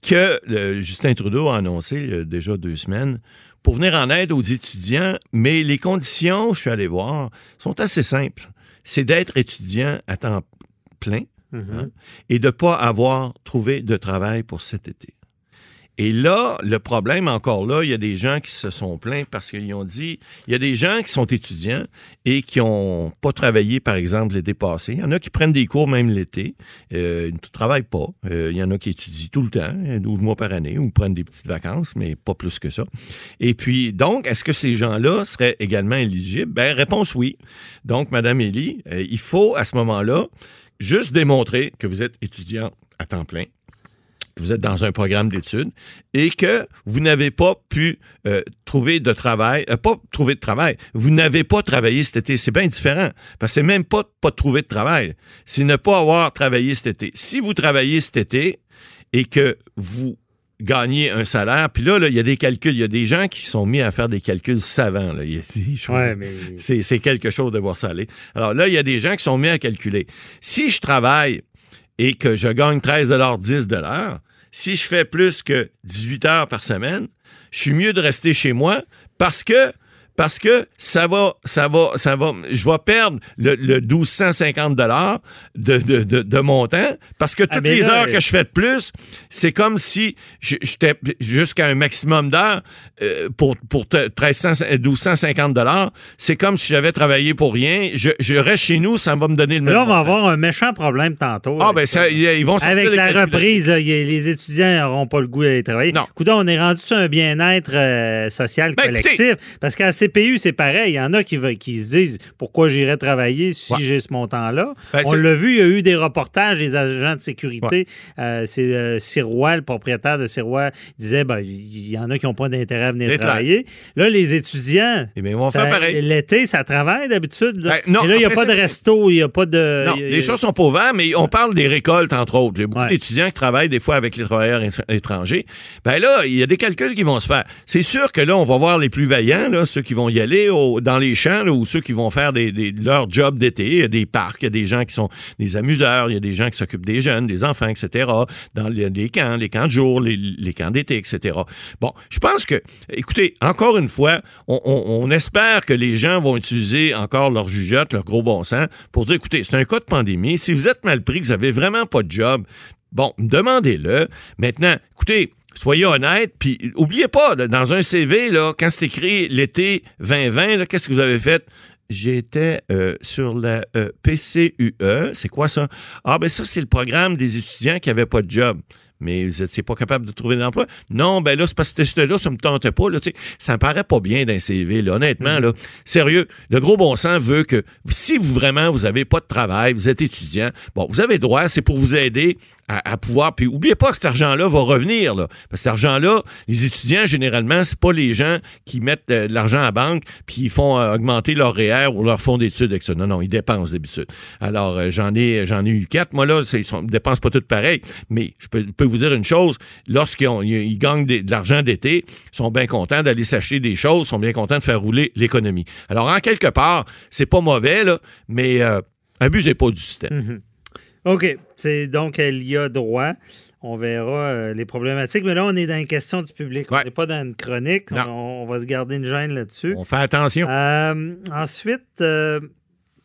que Justin Trudeau a annoncé il y a déjà deux semaines pour venir en aide aux étudiants, mais les conditions, je suis allé voir, sont assez simples. C'est d'être étudiant à temps plein hein, et de ne pas avoir trouvé de travail pour cet été. Et là, le problème, encore là, il y a des gens qui se sont plaints parce qu'ils ont dit, il y a des gens qui sont étudiants et qui n'ont pas travaillé, par exemple, l'été passé. Il y en a qui prennent des cours même l'été. Euh, ils ne travaillent pas. Euh, il y en a qui étudient tout le temps, 12 mois par année, ou prennent des petites vacances, mais pas plus que ça. Et puis, donc, est-ce que ces gens-là seraient également éligibles? Ben, réponse oui. Donc, Madame Élie, euh, il faut, à ce moment-là, juste démontrer que vous êtes étudiant à temps plein que vous êtes dans un programme d'études et que vous n'avez pas pu euh, trouver de travail, euh, pas trouver de travail, vous n'avez pas travaillé cet été. C'est bien différent parce que c'est même pas pas trouver de travail, c'est ne pas avoir travaillé cet été. Si vous travaillez cet été et que vous gagnez un salaire, puis là, là, il y a des calculs, il y a des gens qui sont mis à faire des calculs savants. Là. Ouais, mais- c'est, quelque chose de voir ça aller. Alors là, il y a des gens qui sont mis à calculer. Si je travaille et que je gagne 13,10 de l'heure, si je fais plus que 18 heures par semaine, je suis mieux de rester chez moi parce que parce que ça va, ça va, ça va, je vais perdre le, le 1250 dollars de, de, de, de montant parce que toutes Ah, mais les là, heures que je fais de plus, c'est comme si j'étais jusqu'à un maximum d'heures euh, pour, pour te- 1300, 1250 dollars. C'est comme si j'avais travaillé pour rien. Je, je reste chez nous, ça va me donner le même là, on va avoir un méchant problème tantôt. Ah, ben, ça, ils vont Avec la calculs. reprise, les étudiants n'auront pas le goût d'aller travailler. Non. Coudon, on est rendu sur un bien-être euh, social Ben, collectif. écoutez- parce qu'à CPU, c'est pareil. Il y en a qui, se disent pourquoi j'irais travailler si Ouais. j'ai ce montant-là? Ben, on l'a vu, il y a eu des reportages des agents de sécurité. Euh, c'est euh, Sirois, le propriétaire de Sirois, disait ben, il y en a qui n'ont pas d'intérêt à venir travailler. Là, les étudiants. Eh bien, ils vont ça- faire pareil. L'été, ça travaille d'habitude. là. Ben, non, Et là, il n'y a pas de resto, il n'y a pas de. Non, il y a- les choses sont pas ouvertes, mais on parle des récoltes, entre autres. Il y a beaucoup Ouais. d'étudiants qui travaillent des fois avec les travailleurs étr- étrangers. Ben là, il y a des calculs qui vont se faire. C'est sûr que là, on va voir les plus vaillants, là, ceux qui vont y aller dans les champs, ou ceux qui vont faire des, leur job d'été. Il y a des parcs, il y a des gens qui sont des amuseurs, il y a des gens qui s'occupent des jeunes, des enfants, etc. Dans les, camps, les camps de jour, les, camps d'été, etc. Bon, je pense que, écoutez, encore une fois, on espère que les gens vont utiliser encore leur jugeote, leur gros bon sens, pour dire, écoutez, c'est un cas de pandémie. Si vous êtes mal pris, que vous avez vraiment pas de job, bon, demandez-le. Maintenant, écoutez, Soyez honnête, puis oubliez pas, dans un CV, là, quand c'est écrit l'été 2020, là, qu'est-ce que vous avez fait? J'étais euh, sur la euh, PCUE. C'est quoi ça? Ah, ben ça, c'est le programme des étudiants qui n'avaient pas de job. Mais vous n'étiez pas capable de trouver d'emploi? Non, ben là, c'est parce que c'était là, ça me tentait pas. Là, tu sais. ça me paraît pas bien d'un CV, là, honnêtement. Là. Sérieux, le gros bon sens veut que si vous vraiment vous avez pas de travail, vous êtes étudiant, bon, vous avez droit, c'est pour vous aider à, à pouvoir. Puis oubliez pas que cet argent-là va revenir. Là, parce que cet argent-là, les étudiants, généralement, c'est pas les gens qui mettent euh, de l'argent à banque puis ils font euh, augmenter leur REER ou leur fonds d'études avec ça. Non, non, ils dépensent d'habitude. Alors, euh, j'en ai j'en ai eu quatre. Moi, là, ils ne dépensent pas toutes pareil, mais je peux, peux vous dire une chose, lorsqu'ils ils gagnent des- de l'argent d'été, ils sont bien contents d'aller s'acheter des choses, ils sont bien contents de faire rouler l'économie. Alors, en quelque part, c'est pas mauvais, là, mais euh, abusez pas du système. OK. C'est donc elle y a droit. On verra euh, les problématiques. Mais là, on est dans une question du public. On n'est pas dans une chronique. On va se garder une gêne là-dessus. On fait attention. Euh, ensuite, euh,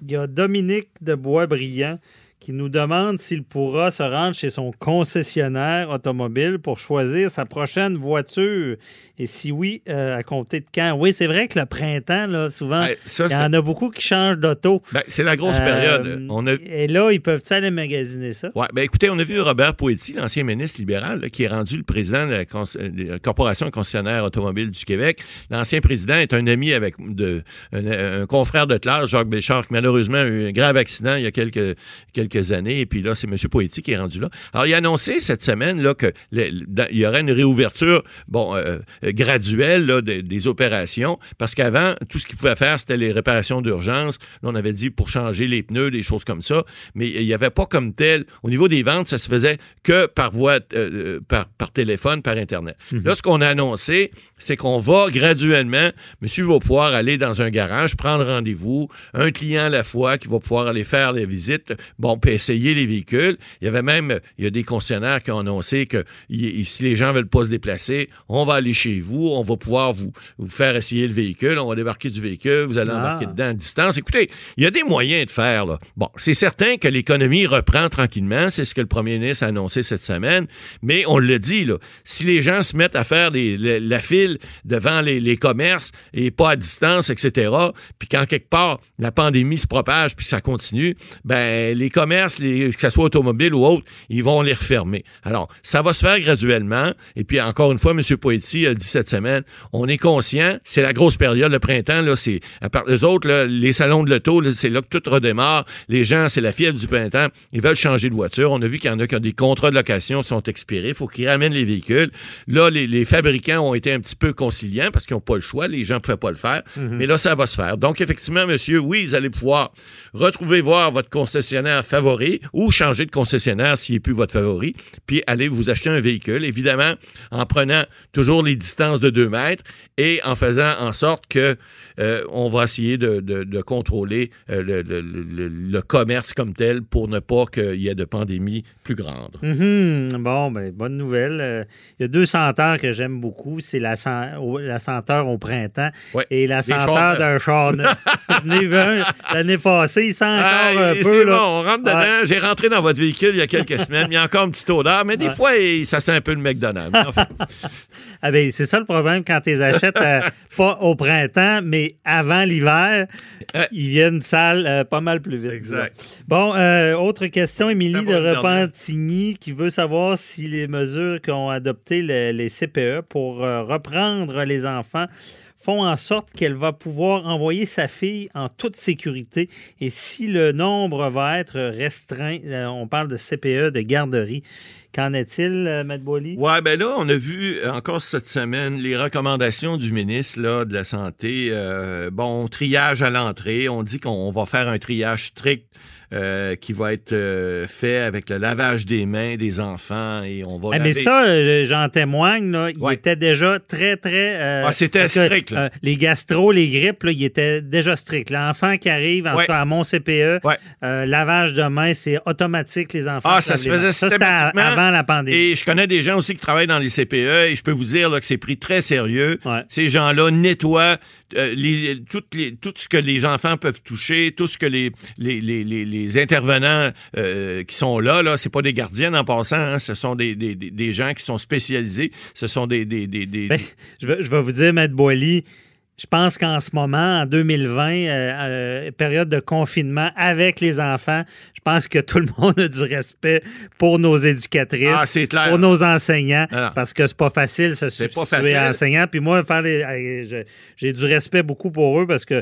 il y a Dominique de Boisbriand qui nous demande s'il pourra se rendre chez son concessionnaire automobile pour choisir sa prochaine voiture. Et si oui, euh, à compter de quand? Oui, c'est vrai que le printemps, là, souvent, ça, il y en a beaucoup qui changent d'auto. Ben, c'est la grosse Euh, période. On a, Et là, ils peuvent aller magasiner ça? Ouais, ben écoutez, on a vu Robert Poetti, l'ancien ministre libéral, là, qui est rendu le président de la, cons- de la Corporation concessionnaire automobile du Québec. L'ancien président est un ami avec de, un, un confrère de classe, Jacques Béchard, qui malheureusement a eu un grave accident il y a quelques, quelques années. Et puis là, c'est M. Poetti qui est rendu là. Alors, il a annoncé cette semaine là, que dans- il y aurait une réouverture bon, euh, euh, graduelle là, des opérations, parce qu'avant, tout ce qu'il pouvait faire, c'était les réparations d'urgence. Là, on avait dit pour changer les pneus, des choses comme ça, mais il n'y avait pas comme tel. Au niveau des ventes, ça se faisait que par voie, euh, par, par téléphone, par Internet. Là, ce qu'on a annoncé, c'est qu'on va graduellement, monsieur va pouvoir aller dans un garage, prendre rendez-vous, un client à la fois qui va pouvoir aller faire les visites, bon, essayer les véhicules. Il y avait même, il y a des concessionnaires qui ont annoncé que y- si les gens veulent pas se déplacer, on va aller chez vous, on va pouvoir vous, vous faire essayer le véhicule, on va débarquer du véhicule, vous allez Ah. embarquer dedans à distance. Écoutez, il y a des moyens de faire, là. Bon, c'est certain que l'économie reprend tranquillement, c'est ce que le premier ministre a annoncé cette semaine, mais on le dit, là, si les gens se mettent à faire des, la, la file devant les, les commerces et pas à distance, etc., puis quand quelque part la pandémie se propage puis ça continue, ben les commerces, les, que ce soit automobile ou autre, ils vont les refermer. Alors, ça va se faire graduellement. Et puis, encore une fois, M. Poetti a dit cette semaine, on est conscient, c'est la grosse période, le printemps, là, c'est, à part les autres, là, les salons de l'auto, là, c'est là que tout redémarre. Les gens, c'est la fièvre du printemps. Ils veulent changer de voiture. On a vu qu'il y en a qui ont des contrats de location qui sont expirés. Il faut qu'ils ramènent les véhicules. Là, les, les fabricants ont été un petit peu conciliants parce qu'ils n'ont pas le choix. Les gens ne pouvaient pas le faire. Mais là, ça va se faire. Donc, effectivement, monsieur, oui, vous allez pouvoir retrouver voir votre concessionnaire favori ou changer de concessionnaire s'il n'est plus votre favori, puis aller vous acheter un véhicule, évidemment, en prenant toujours les distances de 2 mètres et en faisant en sorte que euh, on va essayer de, de- de contrôler euh, le, le- le- le commerce comme tel pour ne pas qu'il y ait de pandémie plus grande. Mhm. Bon, ben, bonne nouvelle. Euh, Il y a deux senteurs que j'aime beaucoup. C'est la, la senteur au printemps Ouais. et la senteur d'un char neuf. L'année passée, il sent encore Ah, un peu. bon, là. on rentre dedans. Ouais. J'ai rentré dans votre véhicule il y a quelques semaines. Il y a encore une petite odeur, mais des Ouais. fois, il- ça sent un peu le McDonald's. Enfin, Ah ben, c'est ça le problème quand tu les achètes euh, pas au printemps, mais avant l'hiver, Ouais. ils viennent sales euh, pas mal plus vite. Exact. Bon, euh, autre question, Émilie de. Repentigny qui veut savoir si les mesures qu'ont adoptées le- les CPE pour euh, reprendre les enfants font en sorte qu'elle va pouvoir envoyer sa fille en toute sécurité et si le nombre va être restreint, euh, on parle de CPE, de garderie. Qu'en est-il, euh, Matt Boily? Ouais, ben là, on a vu encore cette semaine les recommandations du ministre de la Santé. Euh, bon, triage à l'entrée. On dit qu'on va faire un triage strict euh, qui va être euh, fait avec le lavage des mains des enfants et on va. Ah, mais laver- ça, euh, j'en témoigne, là, il Ouais. était déjà très, très... euh, Ah, c'était strict, là. les gastro, les grippes, là, il était déjà strict. L'enfant qui arrive, en Ouais. à mon CPE, Ouais. lavage de mains, c'est automatique, les enfants. Ah, ça se faisait Ça, systématiquement. avant la pandémie. Et je connais des gens aussi qui travaillent dans les CPE et je peux vous dire là, que c'est pris très sérieux. Ces gens-là nettoient euh, les- les- tout ce que les enfants peuvent toucher, tout ce que les, les, les, les- les intervenants euh, qui sont là, là c'est pas des gardiens en passant, hein, ce sont des, des, des- des gens qui sont spécialisés, ce sont des... des, des, des- Ben, je, vais, je vais vous dire, Maître Boily, je pense qu'en ce moment, en 2020, euh, euh, période de confinement avec les enfants, je pense que tout le monde a du respect pour nos éducatrices, Ah, clair. pour nos enseignants, Ah parce que c'est pas facile se C'est pas substituer facile. à enseignants. Puis moi, faire j'ai du respect beaucoup pour eux parce que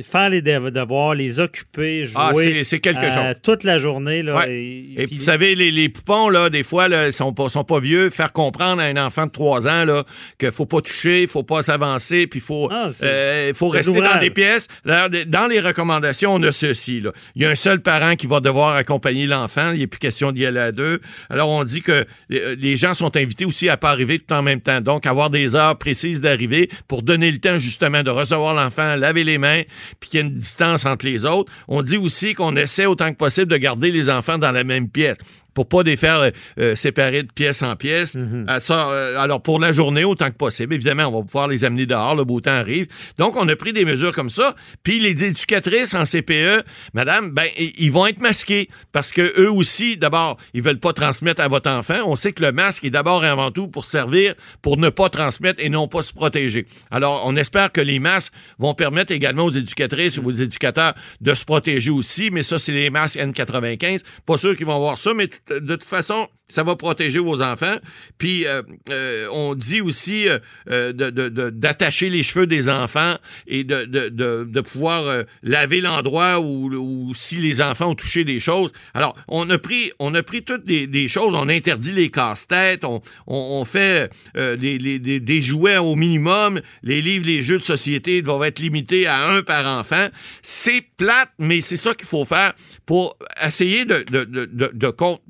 faire les dev- devoirs, les occuper, jouer Ah, c'est- euh, toute la journée. Là, Ouais. et, Et puis- vous savez, les, les poupons, là, des fois, là, ils sont pas, sont pas vieux. Faire comprendre à un enfant de 3 ans là, qu'il faut pas toucher, faut pas s'avancer, puis faut, Ah, euh, faut rester dans des pièces. Dans les recommandations, on a ceci. Là. Il y a un seul parent qui va devoir accompagner l'enfant. Il n'est plus question d'y aller à deux. Alors, on dit que euh, les gens sont invités aussi à pas arriver tout en même temps. Donc, avoir des heures précises d'arrivée pour donner le temps, justement, de recevoir l'enfant, laver les mains, puis qu'il y ait une distance entre les autres. On dit aussi qu'on essaie autant que possible de garder les enfants dans la même pièce pour pas les faire euh, euh, séparer de pièce en pièce. Ça, euh, alors, pour la journée, autant que possible. Évidemment, on va pouvoir les amener dehors, le beau temps arrive. Donc, on a pris des mesures comme ça. Puis, les éducatrices en CPE, madame, ben, ils vont être masqués parce que eux aussi, d'abord, ils veulent pas transmettre à votre enfant. On sait que le masque est d'abord et avant tout pour servir, pour ne pas transmettre et non pas se protéger. Alors, on espère que les masques vont permettre également aux éducatrices ou aux éducateurs de se protéger aussi, mais ça, c'est les masques N95. Pas sûr qu'ils vont avoir ça, mais de toute façon, ça va protéger vos enfants. Puis, euh, euh, on dit aussi euh, euh, de- de- d'attacher les cheveux des enfants et de, pouvoir euh, laver l'endroit où, où si les enfants ont touché des choses. Alors, on a pris, on a pris toutes des, des choses. On interdit les casse-têtes. On, on, fait les- des- des jouets au minimum. Les livres, les jeux de société doivent être limités à un par enfant. C'est plate, mais c'est ça qu'il faut faire pour essayer de, de, de, de,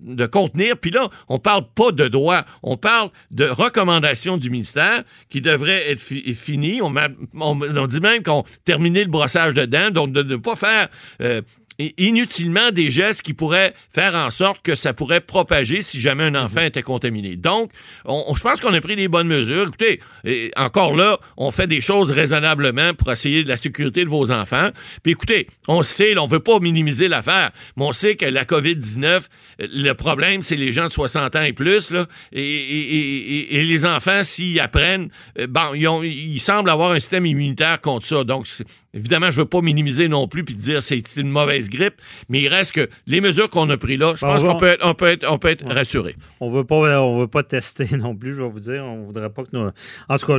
de con- de contenir. Puis là, on parle pas de droit, on parle de recommandations du ministère qui devraient être fi- finies. On, on- dit même qu'on terminait le brossage de dents, donc de ne pas faire euh, inutilement des gestes qui pourraient faire en sorte que ça pourrait propager si jamais un enfant était contaminé. Donc, on- on- je pense qu'on a pris des bonnes mesures. Écoutez, et encore là, on fait des choses raisonnablement pour essayer de la sécurité de vos enfants. Puis écoutez, on sait, là, on veut pas minimiser l'affaire, mais on sait que la COVID-19, euh, le problème, c'est les gens de 60 ans et plus, là, et, les enfants, s'ils apprennent, euh, bon, ils, ont- ils semblent avoir un système immunitaire contre ça. Donc, évidemment, je veux pas minimiser non plus puis dire c'est une mauvaise grippe, mais il reste que les mesures qu'on a prises là, je pense qu'on peut être, on peut être, on peut être rassuré. On veut pas, on veut pas tester non plus, je vais vous dire. On voudrait pas que nos... En tout cas,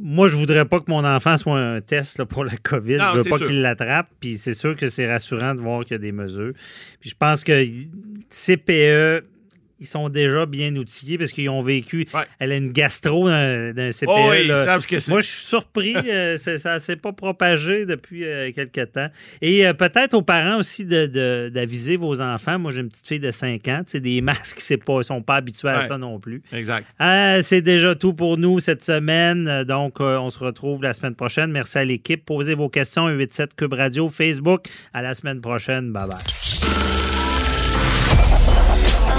moi, je voudrais pas que mon enfant soit un test là, pour la COVID. Non, je veux pas qu'il l'attrape. Puis c'est sûr que c'est rassurant de voir qu'il y a des mesures. Puis je pense que CPE, ils sont déjà bien outillés parce qu'ils ont vécu. Elle a une gastro d'un d'un CPE. Oh oui, ils savent ce que c'est. Moi, je suis surpris. euh, c'est- ça ne s'est pas propagé depuis euh, quelques temps. Et euh, peut-être aux parents aussi de- de- d'aviser vos enfants. Moi, j'ai une petite fille de 5 ans. Sais, des masques, ils ne sont pas habitués à ça non plus. Exact. C'est déjà tout pour nous cette semaine. Donc, on se retrouve la semaine prochaine. Merci à l'équipe. Posez vos questions à 87 Cube Radio, Facebook. À la semaine prochaine. Bye bye.